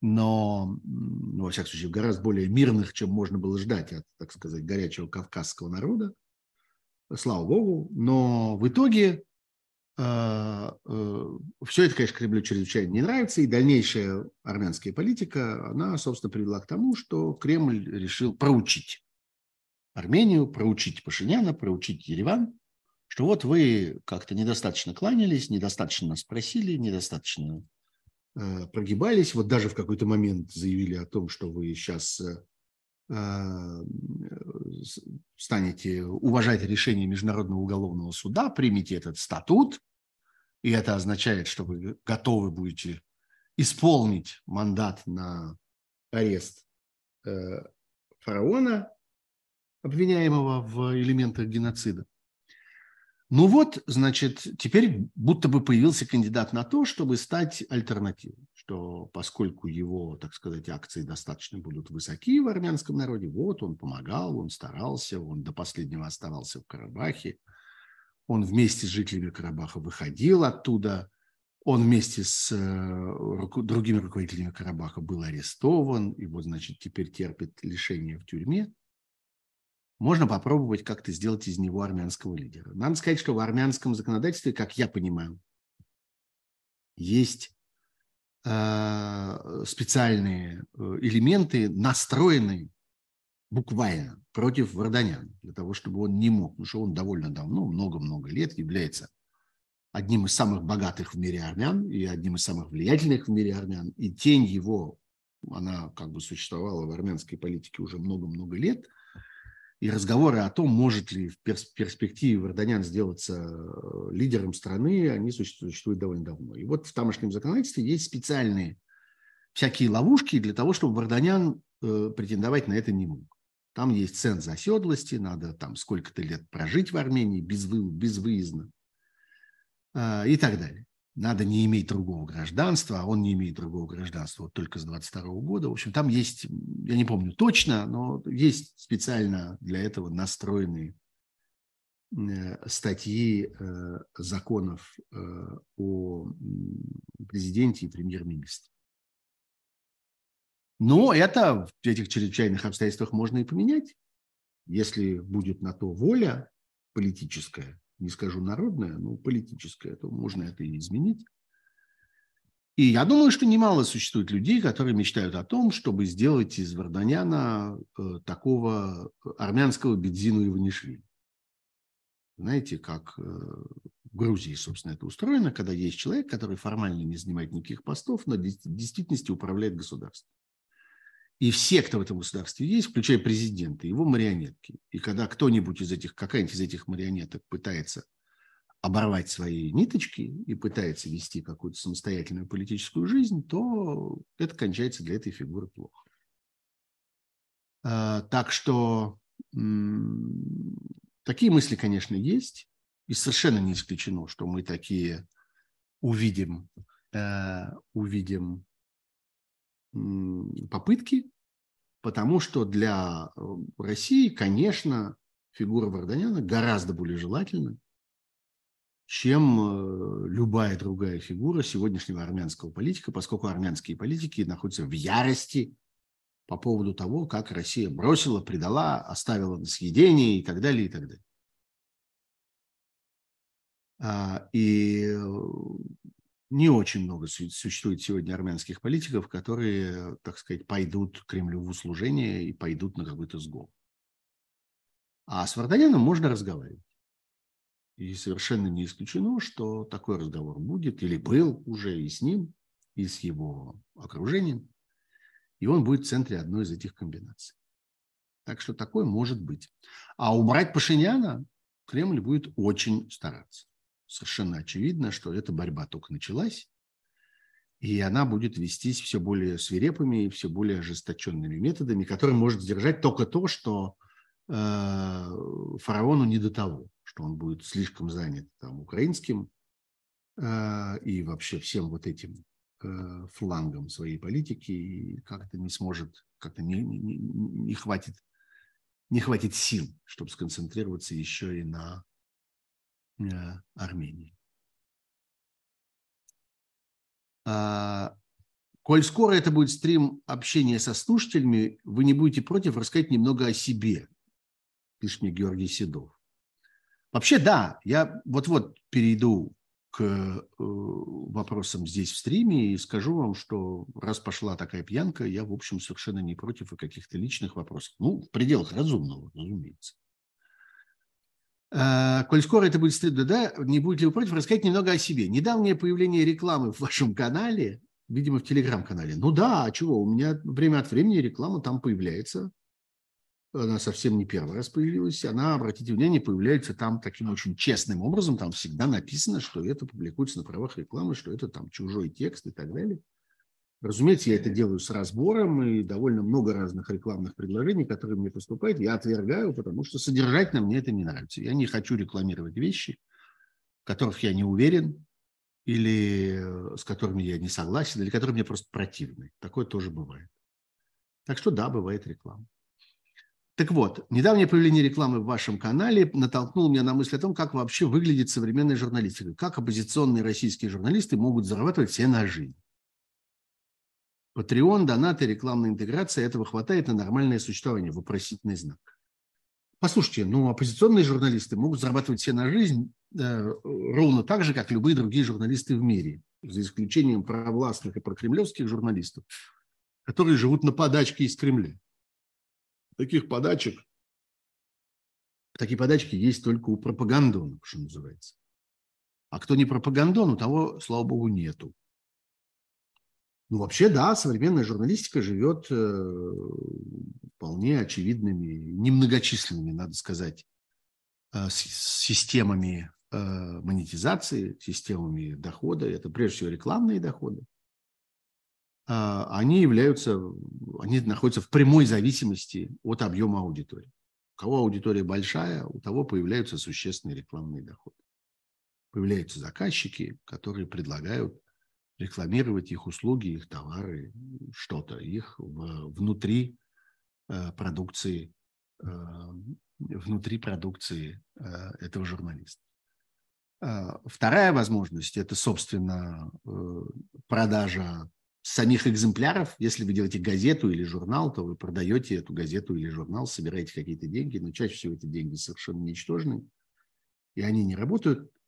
S1: но, ну, во всяком случае, гораздо более мирных, чем можно было ждать от, так сказать, горячего кавказского народа, слава богу. Но в итоге а, э, Все это, конечно, Кремлю чрезвычайно не нравится, и дальнейшая армянская политика, она, собственно, привела к тому, что Кремль решил проучить Армению, проучить Пашиняна, проучить Ереван, что вот вы как-то недостаточно кланялись, недостаточно спросили, недостаточно прогибались, вот даже в какой-то момент заявили о том, что вы сейчас э, э станете уважать решение Международного уголовного суда, примите этот статут, и это означает, что вы готовы будете исполнить мандат на арест э, фараона, обвиняемого в элементах геноцида. Ну вот, значит, теперь будто бы появился кандидат на то, чтобы стать альтернативой, что поскольку его, так сказать, акции достаточно будут высоки в армянском народе, вот он помогал, он старался, он до последнего оставался в Карабахе, он вместе с жителями Карабаха выходил оттуда, он вместе с э, другими руководителями Карабаха был арестован, и вот, значит, теперь терпит лишение в тюрьме. Можно попробовать как-то сделать из него армянского лидера. Надо сказать, что в армянском законодательстве, как я понимаю, есть э, специальные э, элементы, настроенные буквально против Варданяна, для того, чтобы он не мог, потому что он довольно давно, много-много лет является одним из самых богатых в мире армян и одним из самых влиятельных в мире армян. И тень его, она как бы существовала в армянской политике уже много-много лет. И разговоры о том, может ли в перспективе Варданян сделаться э, лидером страны, они существуют довольно давно. И вот в тамошнем законодательстве есть специальные всякие ловушки для того, чтобы Варданян э, претендовать на это не мог. Там есть ценз оседлости, надо там сколько-то лет прожить в Армении без, вы, безвыездно э, и так далее. Надо не иметь другого гражданства, а он не имеет другого гражданства вот только с 22 года. В общем, там есть, я не помню точно, но есть специально для этого настроенные э, статьи э, законов э, о президенте и премьер-министре. Но это в этих чрезвычайных обстоятельствах можно и поменять, если будет на то воля политическая, не скажу народная, но политическая, то можно это и изменить. И я думаю, что немало существует людей, которые мечтают о том, чтобы сделать из Варданяна э, такого армянского Бедзину Иванишвили. Знаете, как э, в Грузии, собственно, это устроено, когда есть человек, который формально не занимает никаких постов, но в действительности управляет государством. И все, кто в этом государстве есть, включая президента, его марионетки. И когда кто-нибудь из этих, какая-нибудь из этих марионеток пытается оборвать свои ниточки и пытается вести какую-то самостоятельную политическую жизнь, то это кончается для этой фигуры плохо. А, так что такие мысли, конечно, есть. И совершенно не исключено, что мы такие увидим, э, увидим попытки, потому что для э, России, конечно, фигура Варданяна гораздо более желательна, чем э, любая другая фигура сегодняшнего армянского политика, поскольку армянские политики находятся в ярости по поводу того, как Россия бросила, предала, оставила на съедение и так далее, и так далее. А, и э, не очень много существует сегодня армянских политиков, которые, так сказать, пойдут Кремлю в услужение и пойдут на какой-то сговор. А с Варданяном можно разговаривать. И совершенно не исключено, что такой разговор будет или был уже и с ним, и с его окружением. И он будет в центре одной из этих комбинаций. Так что такое может быть. А убрать Пашиняна Кремль будет очень стараться совершенно очевидно, что эта борьба только началась, и она будет вестись все более свирепыми и все более ожесточенными методами, которые может сдержать только то, что э, фараону не до того, что он будет слишком занят там, украинским э, и вообще всем вот этим э, флангом своей политики и как-то не сможет, как-то не, не, не, хватит, не хватит сил, чтобы сконцентрироваться еще и на Армении. А, коль скоро это будет стрим общения со слушателями, вы не будете против рассказать немного о себе, пишет мне Георгий Седов. Вообще, да, я вот-вот перейду к э, вопросам здесь в стриме и скажу вам, что раз пошла такая пьянка, я, в общем, совершенно не против и каких-то личных вопросов. Ну, в пределах разумного, разумеется. А, коль скоро это будет стыдно, да, не будет ли вы против рассказать немного о себе? Недавнее появление рекламы в вашем канале, видимо, в телеграм-канале. Ну да, а чего? У меня время от времени реклама там появляется. Она совсем не первый раз появилась. Она, обратите внимание, появляется там таким очень честным образом. Там всегда написано, что это публикуется на правах рекламы, что это там чужой текст и так далее. Разумеется, я это делаю с разбором, и довольно много разных рекламных предложений, которые мне поступают, я отвергаю, потому что содержательно мне это не нравится. Я не хочу рекламировать вещи, в которых я не уверен, или э, с которыми я не согласен, или которые мне просто противны. Такое тоже бывает. Так что да, бывает реклама. Так вот, недавнее появление рекламы в вашем канале натолкнуло меня на мысль о том, как вообще выглядит современная журналистика, как оппозиционные российские журналисты могут зарабатывать все на жизнь. Patreon, донаты, рекламная интеграция, этого хватает на нормальное существование, вопросительный знак. Послушайте, ну, оппозиционные журналисты могут зарабатывать все на жизнь э, ровно так же, как любые другие журналисты в мире, за исключением провластных и прокремлевских журналистов, которые живут на подачке из Кремля. Таких подачек, такие подачки есть только у пропагандонов, что называется. А кто не пропагандон, у того, слава богу, нету. Ну, вообще, да, современная журналистика живет э, вполне очевидными, немногочисленными, надо сказать, э, системами э, монетизации, системами дохода. Это прежде всего рекламные доходы. они являются, они находятся в прямой зависимости от объема аудитории. У кого аудитория большая, у того появляются существенные рекламные доходы. Появляются заказчики, которые предлагают рекламировать их услуги, их товары, что-то, их внутри э, продукции, э, внутри продукции э, этого журналиста. Вторая возможность – это, собственно, продажа самих экземпляров. Если вы делаете газету или журнал, то вы продаете эту газету или журнал, собираете какие-то деньги, но чаще всего эти деньги совершенно ничтожны, и они не работают Э,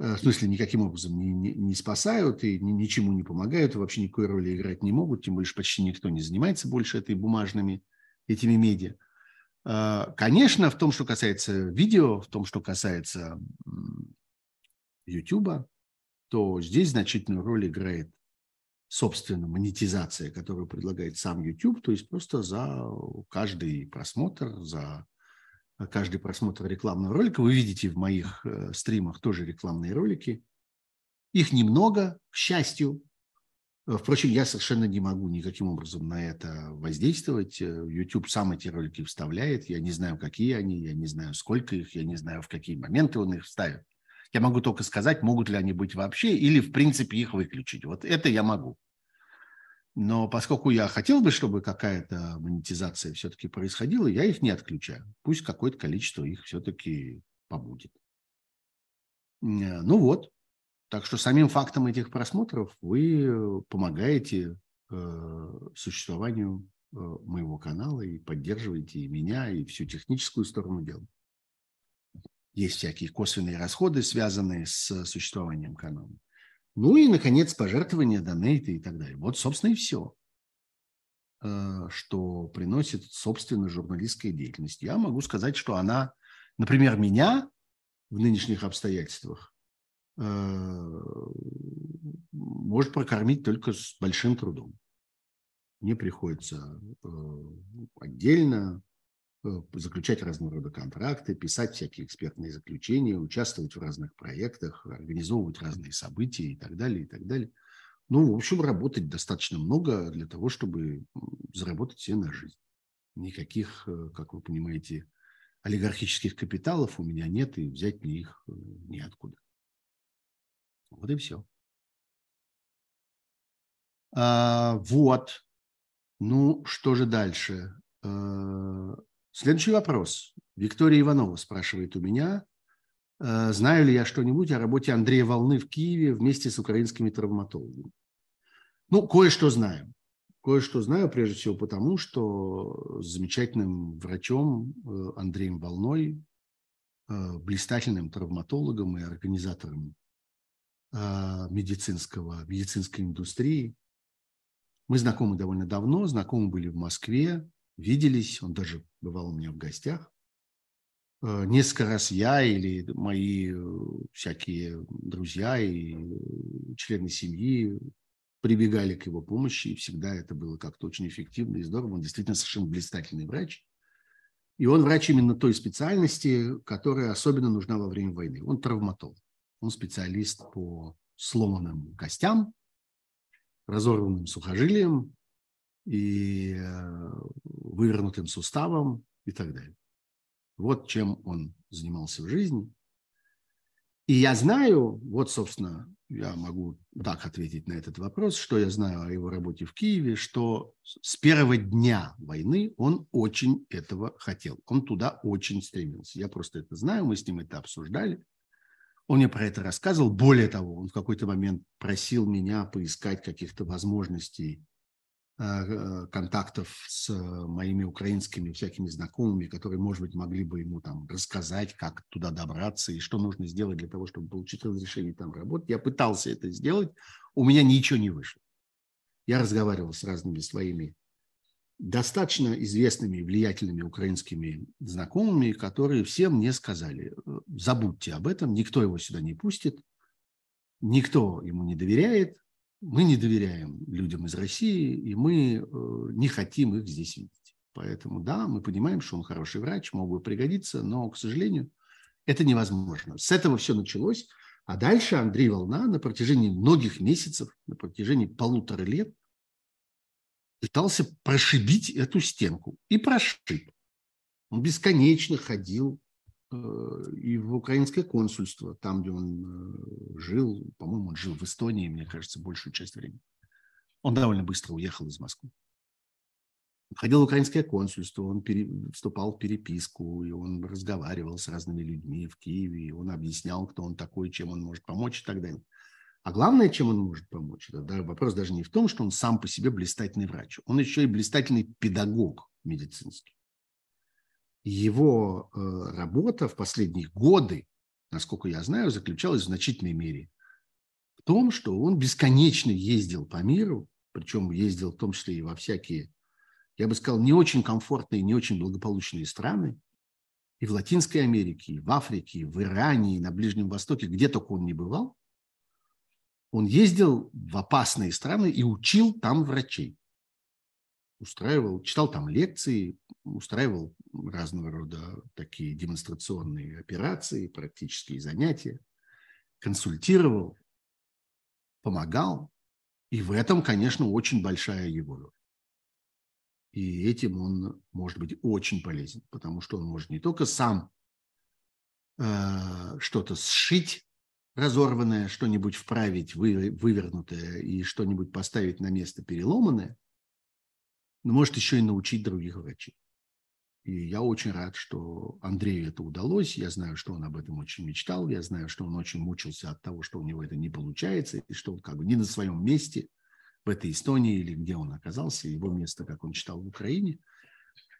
S1: в смысле никаким образом не, не, не спасают и ни, ничему не помогают, вообще никакой роли играть не могут, тем более почти никто не занимается больше этой бумажными, этими медиа. Э, конечно, в том, что касается видео, в том, что касается YouTube, то здесь значительную роль играет собственно монетизация, которую предлагает сам YouTube, то есть просто за каждый просмотр, за каждый просмотр рекламного ролика. Вы видите в моих э, стримах тоже рекламные ролики. Их немного, к счастью. Э, впрочем, я совершенно не могу никаким образом на это воздействовать. Э, YouTube сам эти ролики вставляет. Я не знаю, какие они, я не знаю, сколько их, я не знаю, в какие моменты он их вставит. Я могу только сказать, могут ли они быть вообще, или, в принципе, их выключить. Вот это я могу. Но поскольку я хотел бы, чтобы какая-то монетизация все-таки происходила, я их не отключаю. Пусть какое-то количество их все-таки побудет. Э, ну вот. Так что самим фактом этих просмотров вы помогаете э, существованию э, моего канала и поддерживаете и меня, и всю техническую сторону дела. Есть всякие косвенные расходы, связанные с существованием канала. Ну и, наконец, пожертвования, донейты и так далее. Вот, собственно, и все, э, что приносит, собственно, журналистская деятельность. Я могу сказать, что она, например, меня в нынешних обстоятельствах э, может прокормить только с большим трудом. Мне приходится э, отдельно заключать разного рода контракты, писать всякие экспертные заключения, участвовать в разных проектах, организовывать разные события и так далее, и так далее. Ну, в общем, работать достаточно много для того, чтобы заработать себе на жизнь. Никаких, э, как вы понимаете, олигархических капиталов у меня нет, и взять мне их э, неоткуда. Вот и все. А, вот. Ну, что же дальше? Следующий вопрос. Виктория Иванова спрашивает у меня, э, знаю ли я что-нибудь о работе Андрея Волны в Киеве вместе с украинскими травматологами. Ну, кое-что знаю. Кое-что знаю, прежде всего потому, что с замечательным врачом э, Андреем Волной, э, блистательным травматологом и организатором медицинского, медицинской индустрии. Мы знакомы довольно давно, знакомы были в Москве, виделись, он даже бывал у меня в гостях. Э, несколько раз я или мои э, всякие друзья и э, члены семьи прибегали к его помощи, и всегда это было как-то очень эффективно и здорово. Он действительно совершенно блистательный врач. И он врач именно той специальности, которая особенно нужна во время войны. Он травматолог. Он специалист по сломанным костям, разорванным сухожилиям, и вывернутым суставом и так далее. Вот чем он занимался в жизни. И я знаю, вот, собственно, я могу так ответить на этот вопрос, что я знаю о его работе в Киеве, что с первого дня войны он очень этого хотел. Он туда очень стремился. Я просто это знаю, мы с ним это обсуждали. Он мне про это рассказывал. Более того, он в какой-то момент просил меня поискать каких-то возможностей контактов с моими украинскими всякими знакомыми, которые, может быть, могли бы ему там рассказать, как туда добраться и что нужно сделать для того, чтобы получить разрешение там работать. Я пытался это сделать, у меня ничего не вышло. Я разговаривал с разными своими достаточно известными и влиятельными украинскими знакомыми, которые все мне сказали, «Э, забудьте об этом, никто его сюда не пустит, никто ему не доверяет, мы не доверяем людям из России, и мы э, не хотим их здесь видеть. Поэтому да, мы понимаем, что он хороший врач, мог бы пригодиться, но, к сожалению, это невозможно. С этого все началось. А дальше Андрей Волна на протяжении многих месяцев, на протяжении полутора лет пытался прошибить эту стенку. И прошиб. Он бесконечно ходил и в украинское консульство, там, где он э, жил, по-моему, он жил в Эстонии, мне кажется, большую часть времени. Он довольно быстро уехал из Москвы. Ходил в украинское консульство, он пере, вступал в переписку, и он разговаривал с разными людьми в Киеве, и он объяснял, кто он такой, чем он может помочь и так далее. А главное, чем он может помочь, это да, вопрос даже не в том, что он сам по себе блистательный врач, он еще и блистательный педагог медицинский. Его э, работа в последние годы, насколько я знаю, заключалась в значительной мере в том, что он бесконечно ездил по миру, причем ездил в том числе и во всякие я бы сказал, не очень комфортные, не очень благополучные страны, и в Латинской Америке, и в Африке, и в Иране, и на Ближнем Востоке, где только он не бывал, он ездил в опасные страны и учил там врачей. Устраивал, читал там лекции, устраивал разного рода такие демонстрационные операции, практические занятия, консультировал, помогал. И в этом, конечно, очень большая его роль. И этим он может быть очень полезен, потому что он может не только сам э, что-то сшить, разорванное, что-нибудь вправить, вы, вывернутое и что-нибудь поставить на место переломанное, но может еще и научить других врачей. И я очень рад, что Андрею это удалось. Я знаю, что он об этом очень мечтал. Я знаю, что он очень мучился от того, что у него это не получается, и что он как бы не на своем месте – в этой Эстонии или где он оказался, его место, как он читал в Украине.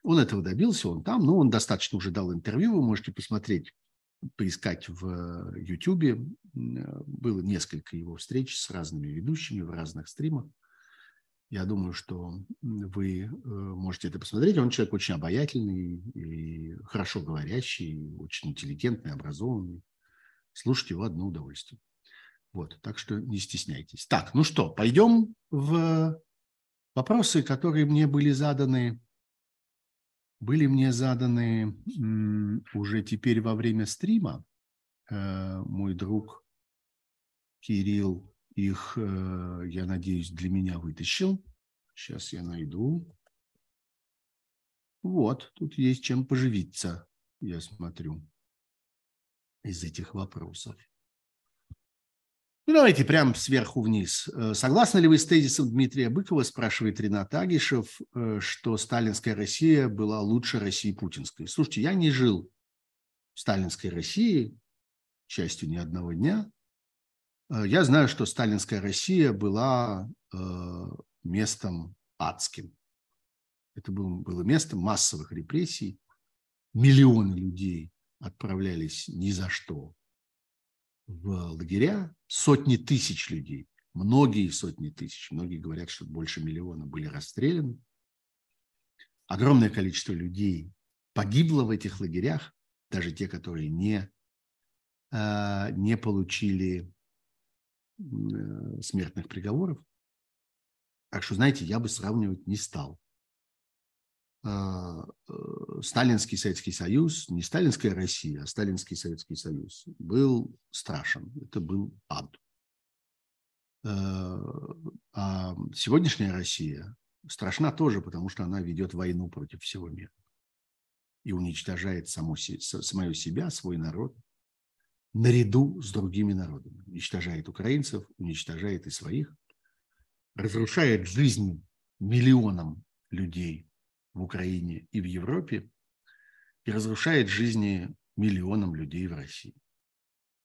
S1: Он этого добился, он там, но он достаточно уже дал интервью, вы можете посмотреть, поискать в Ютубе. Было несколько его встреч с разными ведущими в разных стримах. Я думаю, что вы э, можете это посмотреть. Он человек очень обаятельный и хорошо говорящий, очень интеллигентный, образованный. Слушать его одно удовольствие. Вот, так что не стесняйтесь. Так, ну что, пойдем в вопросы, которые мне были заданы, были мне заданы уже теперь во время стрима. Э, мой друг Кирилл их, э, я надеюсь, для меня вытащил. Сейчас я найду. Вот, тут есть чем поживиться, я смотрю, из этих вопросов. Ну, давайте прямо сверху вниз. Э, согласны ли вы с тезисом Дмитрия Быкова, спрашивает Ренат Агишев, э, что сталинская Россия была лучше России путинской? Слушайте, я не жил в сталинской России, частью ни одного дня. Э, я знаю, что сталинская Россия была местом адским. Это было, было место массовых репрессий. Миллионы людей отправлялись ни за что в лагеря сотни тысяч людей, многие сотни тысяч, многие говорят, что больше миллиона были расстреляны. Огромное количество людей погибло в этих лагерях, даже те, которые не, а, не получили э, смертных приговоров. Так что, знаете, я бы сравнивать не стал. А, э, сталинский Советский Союз, не сталинская Россия, а сталинский Советский Союз был страшен. Это был ад. Э, а сегодняшняя Россия страшна тоже, потому что она ведет войну против всего мира и уничтожает саму, самое себя, свой народ, наряду с другими народами. Уничтожает украинцев, уничтожает и своих, разрушает жизнь миллионам людей – в Украине и в Европе и разрушает жизни миллионам людей в России.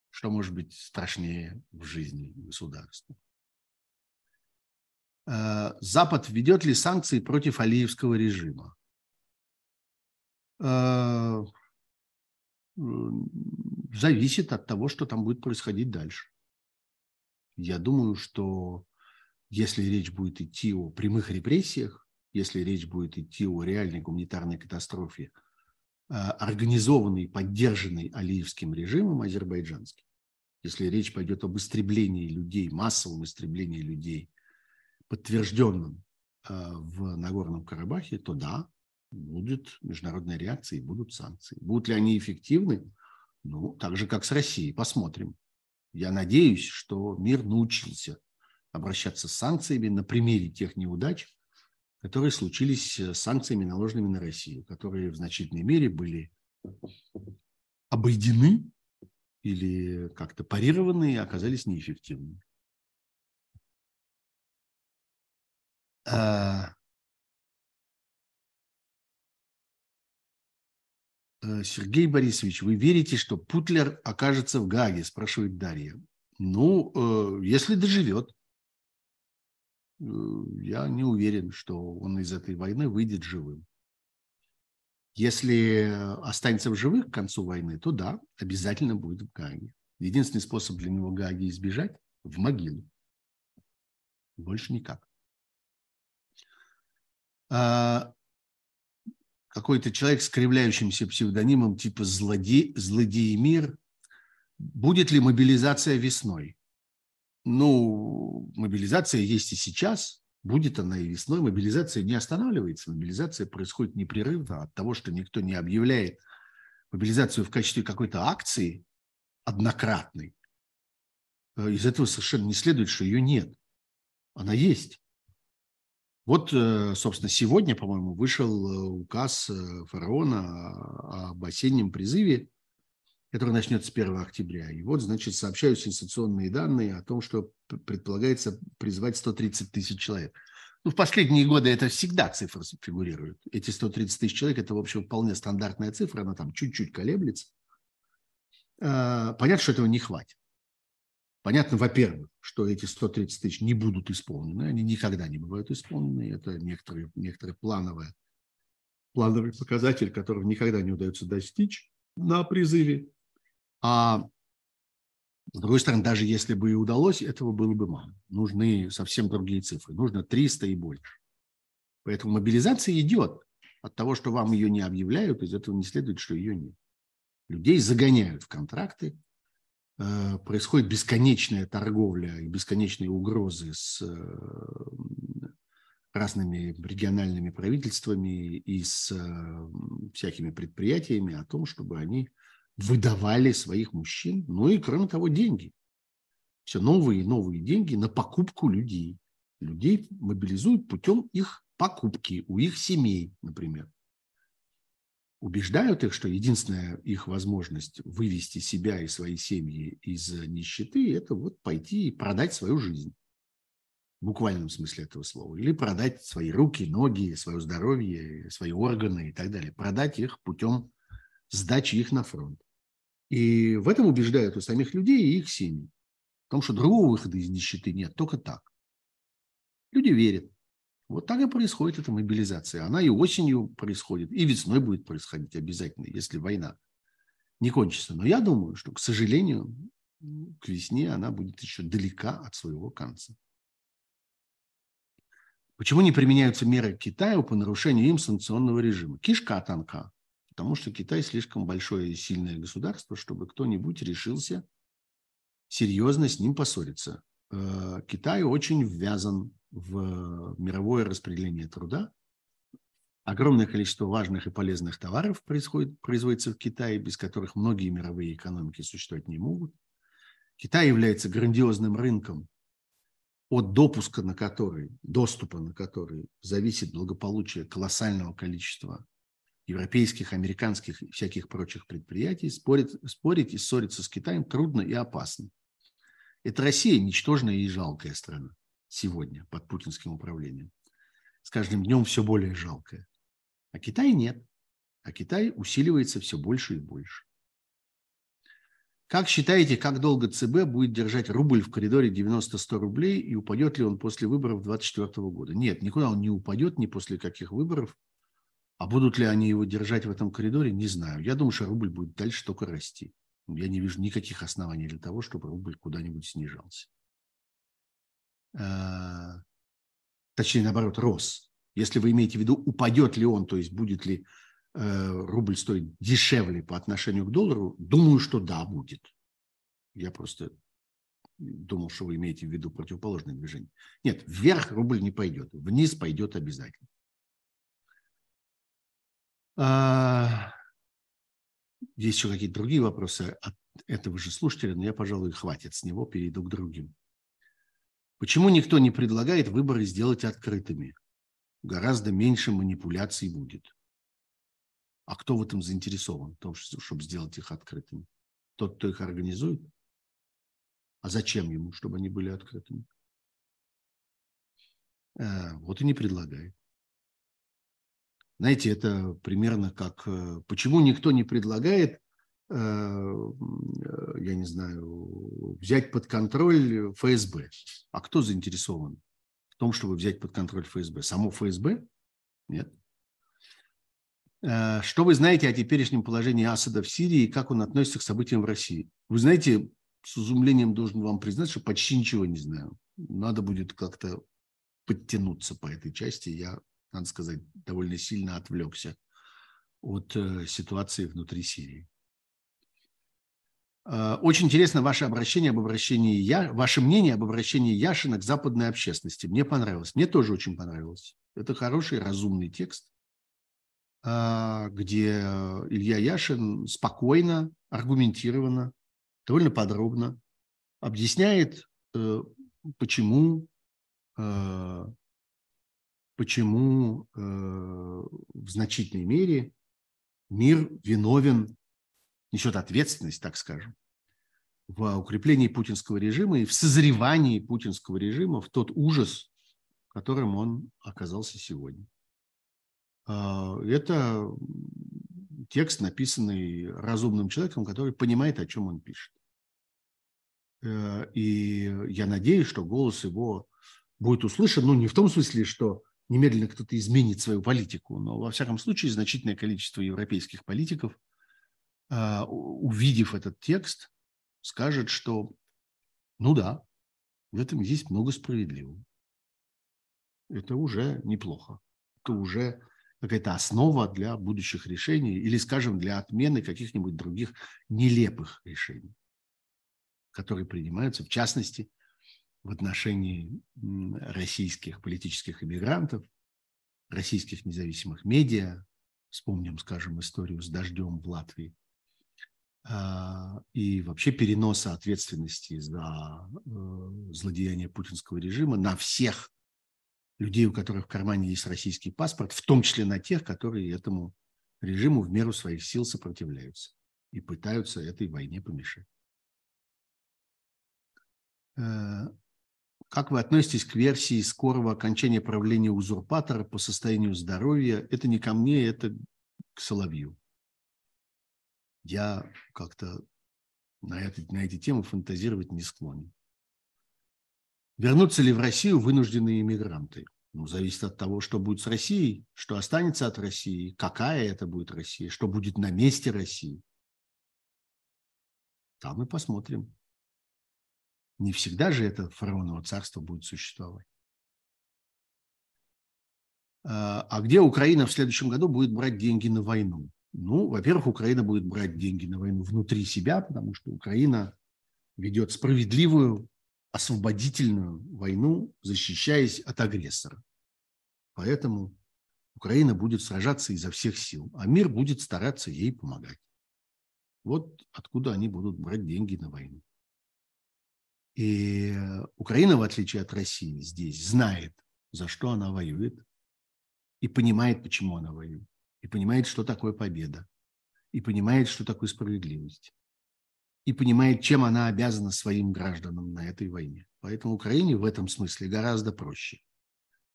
S1: Что может быть страшнее в жизни государства? Э, Запад ведет ли санкции против Алиевского режима? Зависит от того, что там будет происходить дальше. Я думаю, что если речь будет идти о прямых репрессиях, если речь будет идти о реальной гуманитарной катастрофе, а, организованной, поддержанной Алиевским режимом азербайджанским, если речь пойдет об истреблении людей, массовом истреблении людей, подтвержденном а, в Нагорном Карабахе, то да, будет международная реакция и будут санкции. Будут ли они эффективны? Ну, так же, как с Россией. Посмотрим. Я надеюсь, что мир научился обращаться с санкциями на примере тех неудач, которые случились с санкциями, наложенными на Россию, которые в значительной мере были обойдены или как-то парированы и оказались неэффективными. А, Сергей Борисович, вы верите, что Путлер окажется в Гаге, спрашивает Дарья. Ну, э, если доживет. Э, я не уверен, что он из этой войны выйдет живым. Если останется в живых к концу войны, то да, обязательно будет в Гаге. Единственный способ для него Гаги избежать – в могилу. Больше никак. А, какой-то человек с кривляющимся псевдонимом типа злодей, злодеемир. Будет ли мобилизация весной? Ну, мобилизация есть и сейчас. Будет она и весной. Мобилизация не останавливается. Мобилизация происходит непрерывно от того, что никто не объявляет мобилизацию в качестве какой-то акции однократной. Э, из этого совершенно не следует, что ее нет. Она есть. Вот, э, собственно, сегодня, по-моему, вышел э, указ фараона об осеннем призыве, который начнется с 1 октября. И вот, значит, сообщают сенсационные данные о том, что предполагается призвать 130 тысяч человек. Ну, в последние годы это всегда цифры фигурируют. Эти 130 тысяч человек – это, в общем, вполне стандартная цифра, она там чуть-чуть колеблется. А, понятно, что этого не хватит. Понятно, во-первых, что эти 130 тысяч не будут исполнены, они никогда не бывают исполнены. Это некоторые, некоторые плановые, плановый показатель, которого никогда не удается достичь на призыве. А с другой стороны, даже если бы и удалось, этого было бы мало. Нужны совсем другие цифры. Нужно 300 и больше. Поэтому мобилизация идет. От того, что вам ее не объявляют, из этого не следует, что ее нет. Людей загоняют в контракты, происходит бесконечная торговля и бесконечные угрозы с э, разными региональными правительствами и с э, всякими предприятиями о том, чтобы они выдавали своих мужчин, ну и, кроме того, деньги. Все новые и новые деньги на покупку людей. Людей мобилизуют путем их покупки у их семей, например. Убеждают их, что единственная их возможность вывести себя и свои семьи из нищеты – это вот пойти и продать свою жизнь. В буквальном смысле этого слова. Или продать свои руки, ноги, свое здоровье, свои органы и так далее. Продать их путем сдачи их на фронт. И в этом убеждают и самих людей, и их семьи. В том, что другого выхода из нищеты нет, только так. Люди верят. Вот так и происходит эта мобилизация. Она и осенью происходит, и весной будет происходить обязательно, если война не кончится. Но я думаю, что, к сожалению, к весне она будет еще далека от своего конца. Почему не применяются меры Китаю по нарушению им санкционного режима? Кишка танка потому что Китай слишком большое и сильное государство, чтобы кто-нибудь решился серьезно с ним поссориться. Э, Китай очень ввязан в мировое распределение труда. Огромное количество важных и полезных товаров происходит, производится в Китае, без которых многие мировые экономики существовать не могут. Китай является грандиозным рынком, от допуска на который, доступа на который зависит благополучие колоссального количества европейских, американских и всяких прочих предприятий, спорить, спорить и ссориться с Китаем трудно и опасно. Это Россия ничтожная и жалкая страна сегодня под путинским управлением. С каждым днем все более жалкая. А Китай нет. А Китай усиливается все больше и больше. Как считаете, как долго ЦБ будет держать рубль в коридоре 90-100 рублей и упадет ли он после выборов 2024 года? Нет, никуда он не упадет, ни после каких выборов. А будут ли они его держать в этом коридоре, не знаю. Я думаю, что рубль будет дальше только расти. Я не вижу никаких оснований для того, чтобы рубль куда-нибудь снижался. А, точнее, наоборот, рос. Если вы имеете в виду, упадет ли он, то есть будет ли э, рубль стоить дешевле по отношению к доллару, думаю, что да, будет. Я просто думал, что вы имеете в виду противоположное движение. Нет, вверх рубль не пойдет, вниз пойдет обязательно. А, есть еще какие-то другие вопросы от этого же слушателя, но я, пожалуй, хватит с него, перейду к другим. Почему никто не предлагает выборы сделать открытыми? гораздо меньше манипуляций будет. А кто в этом заинтересован, в том, чтобы сделать их открытыми? Тот, кто их организует? А зачем ему, чтобы они были открытыми? Э, вот и не предлагает. Знаете, это примерно как... Э, почему никто не предлагает, я не знаю, взять под контроль ФСБ? А кто заинтересован в том, чтобы взять под контроль ФСБ? Само ФСБ? Нет. Э, что вы знаете о теперешнем положении Асада в Сирии и как он относится к событиям в России? Вы знаете, с изумлением должен вам признать, что почти ничего не знаю. Надо будет как-то подтянуться по этой части. Я, надо сказать, довольно сильно отвлекся от э, ситуации внутри Сирии. Э, очень интересно ваше обращение об обращении я, ваше мнение об обращении Яшина к западной общественности. Мне понравилось. Мне тоже очень понравилось. Это хороший, разумный текст а, где Илья Яшин спокойно, аргументированно, довольно подробно объясняет, э, почему, э, почему э, в значительной мере мир виновен, несет ответственность, так скажем, в укреплении путинского режима и в созревании путинского режима в тот ужас, которым он оказался сегодня. А, это текст, написанный разумным человеком, который понимает, о чем он пишет. Э, и я надеюсь, что голос его будет услышан, ну, не в том смысле, что немедленно кто-то изменит свою политику, но, во всяком случае, значительное количество европейских политиков, увидев этот текст, скажет, что, ну да, в этом есть много справедливого. Это уже неплохо. Это уже какая-то основа для будущих решений или, скажем, для отмены каких-нибудь других нелепых решений, которые принимаются, в частности, в отношении российских политических иммигрантов, российских независимых медиа. Вспомним, скажем, историю с дождем в Латвии. А, и вообще переноса ответственности за э, злодеяние путинского режима на всех людей, у которых в кармане есть российский паспорт, в том числе на тех, которые этому режиму в меру своих сил сопротивляются и пытаются этой войне помешать. Э, как вы относитесь к версии скорого окончания правления узурпатора по состоянию здоровья? Это не ко мне, это к Соловью. Я как-то на, это, на эти темы фантазировать не склонен. Вернутся ли в Россию вынужденные иммигранты? Ну, зависит от того, что будет с Россией, что останется от России, какая это будет Россия, что будет на месте России. Там мы посмотрим. Не всегда же это фараоново царство будет существовать. А, а где Украина в следующем году будет брать деньги на войну? Ну, во-первых, Украина будет брать деньги на войну внутри себя, потому что Украина ведет справедливую освободительную войну, защищаясь от агрессора. Поэтому Украина будет сражаться изо всех сил, а мир будет стараться ей помогать. Вот откуда они будут брать деньги на войну. И Украина, в отличие от России, здесь знает, за что она воюет, и понимает, почему она воюет, и понимает, что такое победа, и понимает, что такое справедливость и понимает, чем она обязана своим гражданам на этой войне. Поэтому Украине в этом смысле гораздо проще.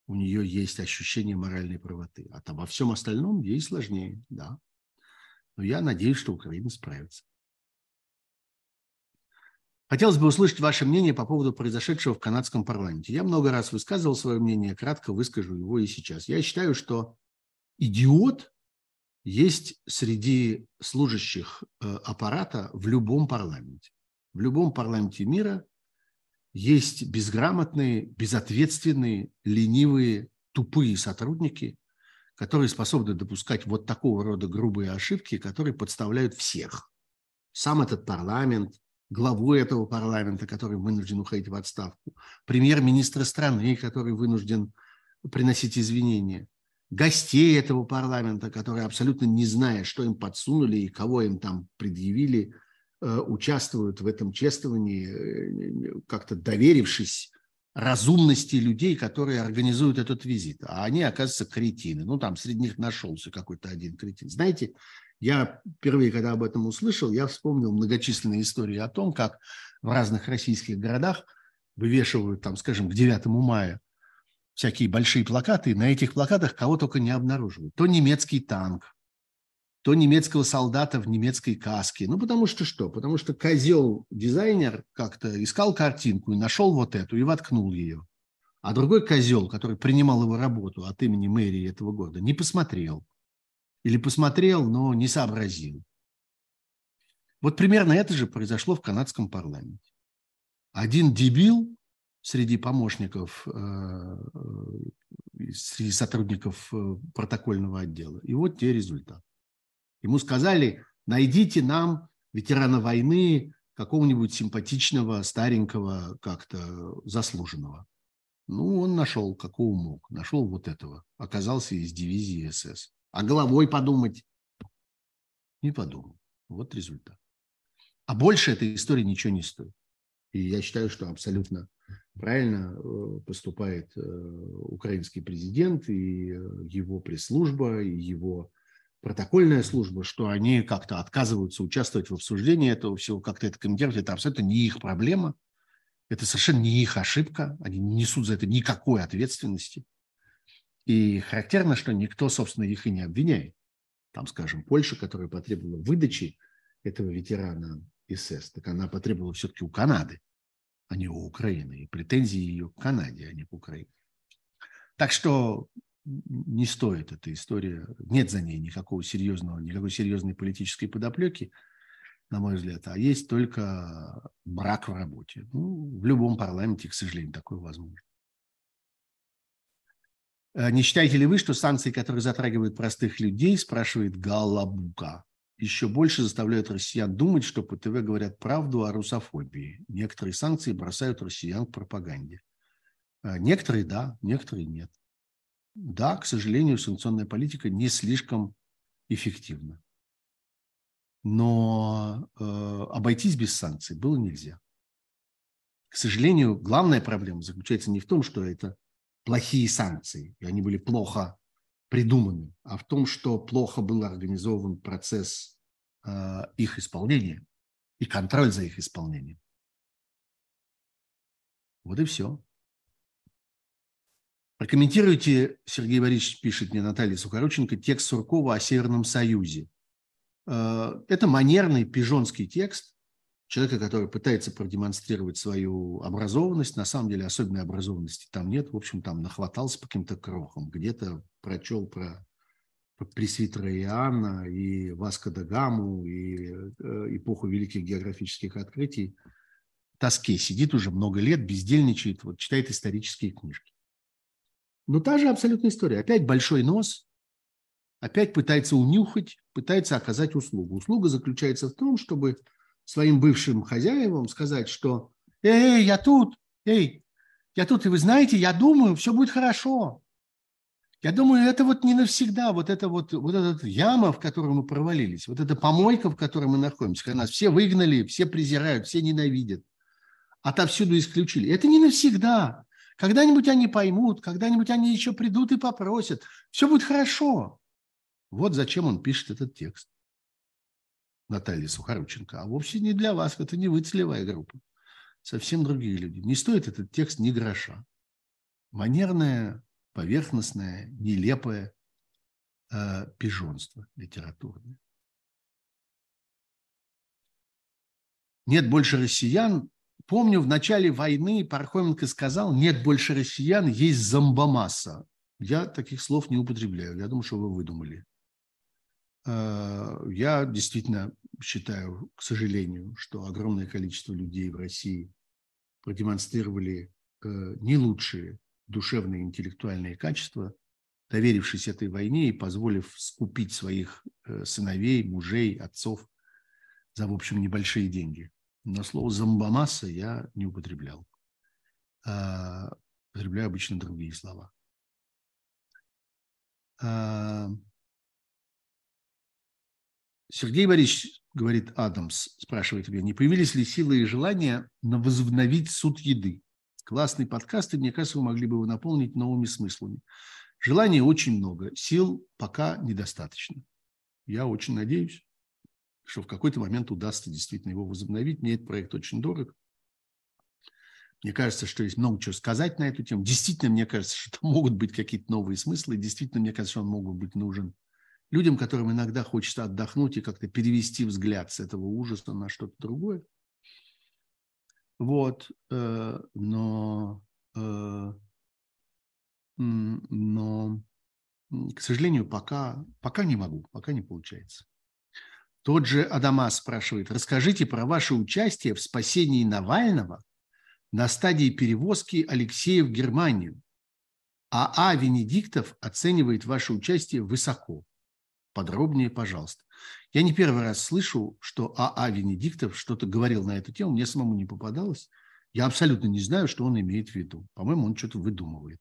S1: У нее есть ощущение моральной правоты. А обо всем остальном ей сложнее, да. Но я надеюсь, что Украина справится. Хотелось бы услышать ваше мнение по поводу произошедшего в канадском парламенте. Я много раз высказывал свое мнение, кратко выскажу его и сейчас. Я считаю, что идиот есть среди служащих э, аппарата в любом парламенте. В любом парламенте мира есть безграмотные, безответственные, ленивые, тупые сотрудники, которые способны допускать вот такого рода грубые ошибки, которые подставляют всех. Сам этот парламент, главу этого парламента, который вынужден уходить в отставку, премьер-министра страны, который вынужден приносить извинения – гостей этого парламента, которые абсолютно не зная, что им подсунули и кого им там предъявили, э, участвуют в этом чествовании, э, как-то доверившись разумности людей, которые организуют этот визит. А они, оказывается, кретины. Ну, там среди них нашелся какой-то один кретин. Знаете, я впервые, когда об этом услышал, я вспомнил многочисленные истории о том, как в разных российских городах вывешивают, там, скажем, к 9 мая всякие большие плакаты, и на этих плакатах кого только не обнаруживают. То немецкий танк, то немецкого солдата в немецкой каске. Ну, потому что что? Потому что козел-дизайнер как-то искал картинку и нашел вот эту и воткнул ее. А другой козел, который принимал его работу от имени мэрии этого города, не посмотрел. Или посмотрел, но не сообразил. Вот примерно это же произошло в канадском парламенте. Один дебил среди помощников, э, э, среди сотрудников э, протокольного отдела. И вот те результаты. Ему сказали, найдите нам ветерана войны, какого-нибудь симпатичного, старенького, как-то заслуженного. Ну, он нашел, какого мог. Нашел вот этого. Оказался из дивизии СС. А головой подумать? Не подумал. Вот результат. А больше этой истории ничего не стоит. И я считаю, что абсолютно правильно э, поступает э, украинский президент и э, его пресс-служба, и его протокольная служба, что они как-то отказываются участвовать в обсуждении этого всего, как-то это комментируют, это абсолютно не их проблема, это совершенно не их ошибка, они не несут за это никакой ответственности. И характерно, что никто, собственно, их и не обвиняет. Там, скажем, Польша, которая потребовала выдачи этого ветерана СС, так она потребовала все-таки у Канады, а не у Украины. И претензии ее к Канаде, а не к Украине. Так что не стоит эта история, нет за ней никакого серьезного, никакой серьезной политической подоплеки, на мой взгляд, а есть только брак в работе. Ну, в любом парламенте, к сожалению, такое возможно. Э, не считаете ли вы, что санкции, которые затрагивают простых людей, спрашивает Галабука, еще больше заставляют россиян думать, что по ТВ говорят правду о русофобии. Некоторые санкции бросают россиян к пропаганде. Э, некоторые да, некоторые нет. Да, к сожалению, санкционная политика не слишком эффективна. Но э, обойтись без санкций было нельзя. К сожалению, главная проблема заключается не в том, что это плохие санкции, и они были плохо придуманы, а в том, что плохо был организован процесс э, их исполнения и контроль за их исполнением. Вот и все. Прокомментируйте, Сергей Борисович пишет мне, Наталья Сухорученко, текст Суркова о Северном Союзе. Э, это манерный пижонский текст человека, который пытается продемонстрировать свою образованность. На самом деле особенной образованности там нет. В общем, там нахватался по каким-то крохам. Где-то прочел про пресвитера Иоанна и Васко да Гаму и э, эпоху великих географических открытий. Тоске сидит уже много лет, бездельничает, вот читает исторические книжки. Но та же абсолютная история. Опять большой нос, опять пытается унюхать, пытается оказать услугу. Услуга заключается в том, чтобы своим бывшим хозяевам сказать, что «Эй, эй, я тут, эй, я тут, и вы знаете, я думаю, все будет хорошо». Я думаю, это вот не навсегда, вот это вот, вот эта яма, в которую мы провалились, вот эта помойка, в которой мы находимся, когда нас все выгнали, все презирают, все ненавидят, отовсюду исключили. Это не навсегда. Когда-нибудь они поймут, когда-нибудь они еще придут и попросят. Все будет хорошо. Вот зачем он пишет этот текст. Наталья Сухорученко. А вовсе не для вас. Это не вы целевая группа. Совсем другие люди. Не стоит этот текст ни гроша. Манерное, поверхностное, нелепое э, пижонство литературное. Нет больше россиян, Помню, в начале войны Пархоменко сказал, нет больше россиян, есть зомбомасса. Я таких слов не употребляю. Я думаю, что вы выдумали. Э, я действительно считаю, к сожалению, что огромное количество людей в России продемонстрировали э, не лучшие душевные интеллектуальные качества, доверившись этой войне и позволив скупить своих э, сыновей, мужей, отцов за, в общем, небольшие деньги. Но слово «зомбомасса» я не употреблял. А, употребляю обычно другие слова. А, Сергей Борисович, говорит Адамс, спрашивает меня, не появились ли силы и желания на возобновить суд еды? Классный подкаст, и мне кажется, вы могли бы его наполнить новыми смыслами. Желаний очень много, сил пока недостаточно. Я очень надеюсь, что в какой-то момент удастся действительно его возобновить. Мне этот проект очень дорог. Мне кажется, что есть много чего сказать на эту тему. Действительно, мне кажется, что могут быть какие-то новые смыслы. Действительно, мне кажется, что он мог быть нужен людям, которым иногда хочется отдохнуть и как-то перевести взгляд с этого ужаса на что-то другое. Вот, э, но, э, но, к сожалению, пока, пока не могу, пока не получается. Тот же Адамас спрашивает, расскажите про ваше участие в спасении Навального на стадии перевозки Алексея в Германию. А А. Венедиктов оценивает ваше участие высоко. Подробнее, пожалуйста. Я не первый раз слышу, что А.А. А Венедиктов что-то говорил на эту тему, мне самому не попадалось. Я абсолютно не знаю, что он имеет в виду. По-моему, он что-то выдумывает.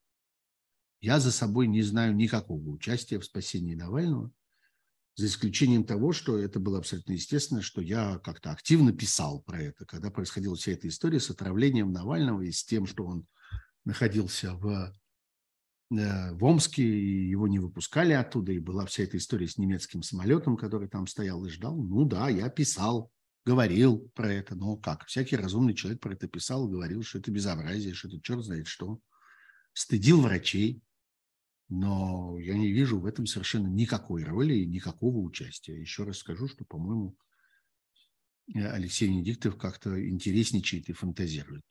S1: Я за собой не знаю никакого участия в спасении Навального, за исключением того, что это было абсолютно естественно, что я как-то активно писал про это, когда происходила вся эта история с отравлением Навального и с тем, что он находился в в Омске, и его не выпускали оттуда, и была вся эта история с немецким самолетом, который там стоял и ждал. Ну да, я писал, говорил про это, но как? Всякий разумный человек про это писал, говорил, что это безобразие, что это черт знает что. Стыдил врачей, но я не вижу в этом совершенно никакой роли и никакого участия. Еще раз скажу, что, по-моему, э, Алексей Венедиктов как-то интересничает и фантазирует.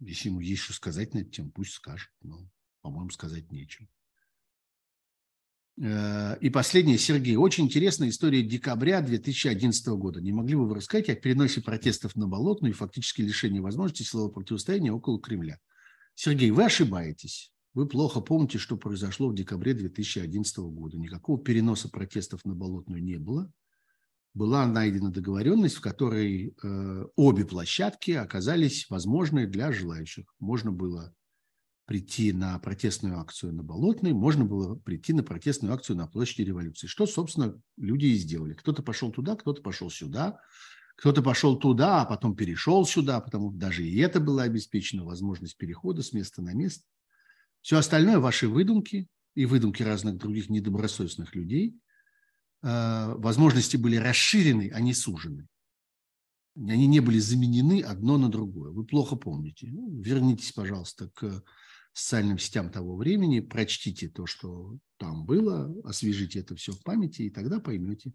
S1: Если ему есть что сказать на эту тему, пусть скажет. Но по-моему, сказать нечего. Э, и последнее, Сергей. Очень интересная история декабря 2011 года. Не могли бы вы рассказать о переносе протестов на Болотную и фактически лишении возможности силового противостояния около Кремля? Сергей, вы ошибаетесь. Вы плохо помните, что произошло в декабре 2011 года. Никакого переноса протестов на Болотную не было. Была найдена договоренность, в которой э, обе площадки оказались возможны для желающих. Можно было прийти на протестную акцию на Болотной, можно было прийти на протестную акцию на площади революции. Что, собственно, люди и сделали. Кто-то пошел туда, кто-то пошел сюда, кто-то пошел туда, а потом перешел сюда, потому что даже и это было обеспечено, возможность перехода с места на место. Все остальное – ваши выдумки и выдумки разных других недобросовестных людей. Э, возможности были расширены, а не сужены. Они не были заменены одно на другое. Вы плохо помните. Ну, вернитесь, пожалуйста, к социальным сетям того времени, прочтите то, что там было, освежите это все в памяти, и тогда поймете.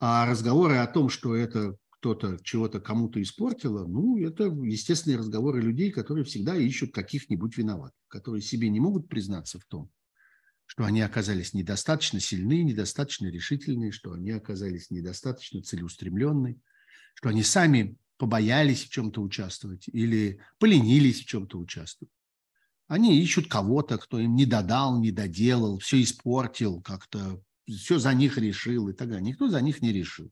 S1: А разговоры о том, что это кто-то чего-то кому-то испортило, ну, это естественные разговоры людей, которые всегда ищут каких-нибудь виноватых, которые себе не могут признаться в том, что они оказались недостаточно сильны, недостаточно решительны, что они оказались недостаточно целеустремленны, что они сами побоялись в чем-то участвовать или поленились в чем-то участвовать. Они ищут кого-то, кто им не додал, не доделал, все испортил, как-то все за них решил и так далее. Никто за них не решил.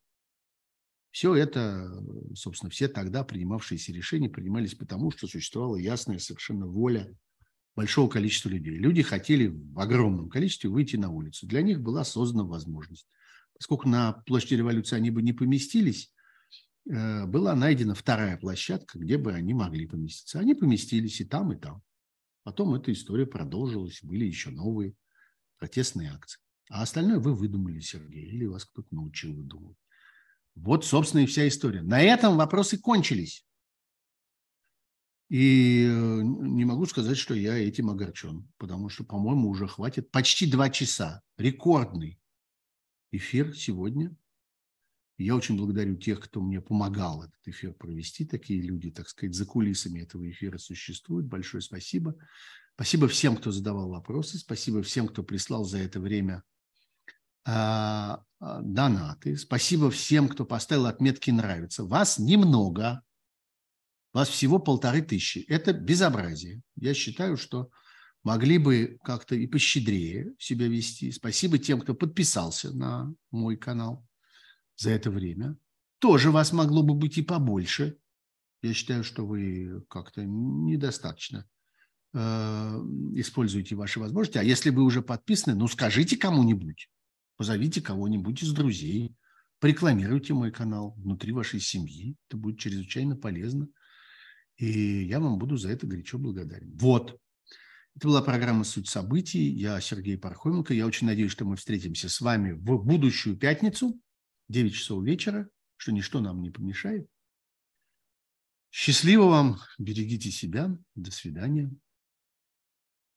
S1: Все это, собственно, все тогда принимавшиеся решения принимались потому, что существовала ясная совершенно воля большого количества людей. Люди хотели в огромном количестве выйти на улицу. Для них была создана возможность. Поскольку на площади революции они бы не поместились, э, была найдена вторая площадка, где бы они могли поместиться. Они поместились и там, и там. Потом эта история продолжилась, были еще новые протестные акции. А остальное вы выдумали, Сергей, или вас кто-то научил выдумывать. Вот, собственно, и вся история. На этом вопросы кончились. И э, не могу сказать, что я этим огорчен, потому что, по-моему, уже хватит почти два часа. Рекордный эфир сегодня. Я очень благодарю тех, кто мне помогал этот эфир провести. Такие люди, так сказать, за кулисами этого эфира существуют. Большое спасибо. Спасибо всем, кто задавал вопросы. Спасибо всем, кто прислал за это время а, донаты. Спасибо всем, кто поставил отметки «нравится». Вас немного. Вас всего полторы тысячи. Это безобразие. Я считаю, что могли бы как-то и пощедрее себя вести. Спасибо тем, кто подписался на мой канал за это время. Тоже вас могло бы быть и побольше. Я считаю, что вы как-то недостаточно э, используете ваши возможности. А если вы уже подписаны, ну скажите кому-нибудь, позовите кого-нибудь из друзей, порекламируйте мой канал внутри вашей семьи. Это будет чрезвычайно полезно. И я вам буду за это горячо благодарен. Вот. Это была программа «Суть событий». Я Сергей Пархоменко. Я очень надеюсь, что мы встретимся с вами в будущую пятницу, 9 часов вечера, что ничто нам не помешает. Счастливо вам, берегите себя. До свидания.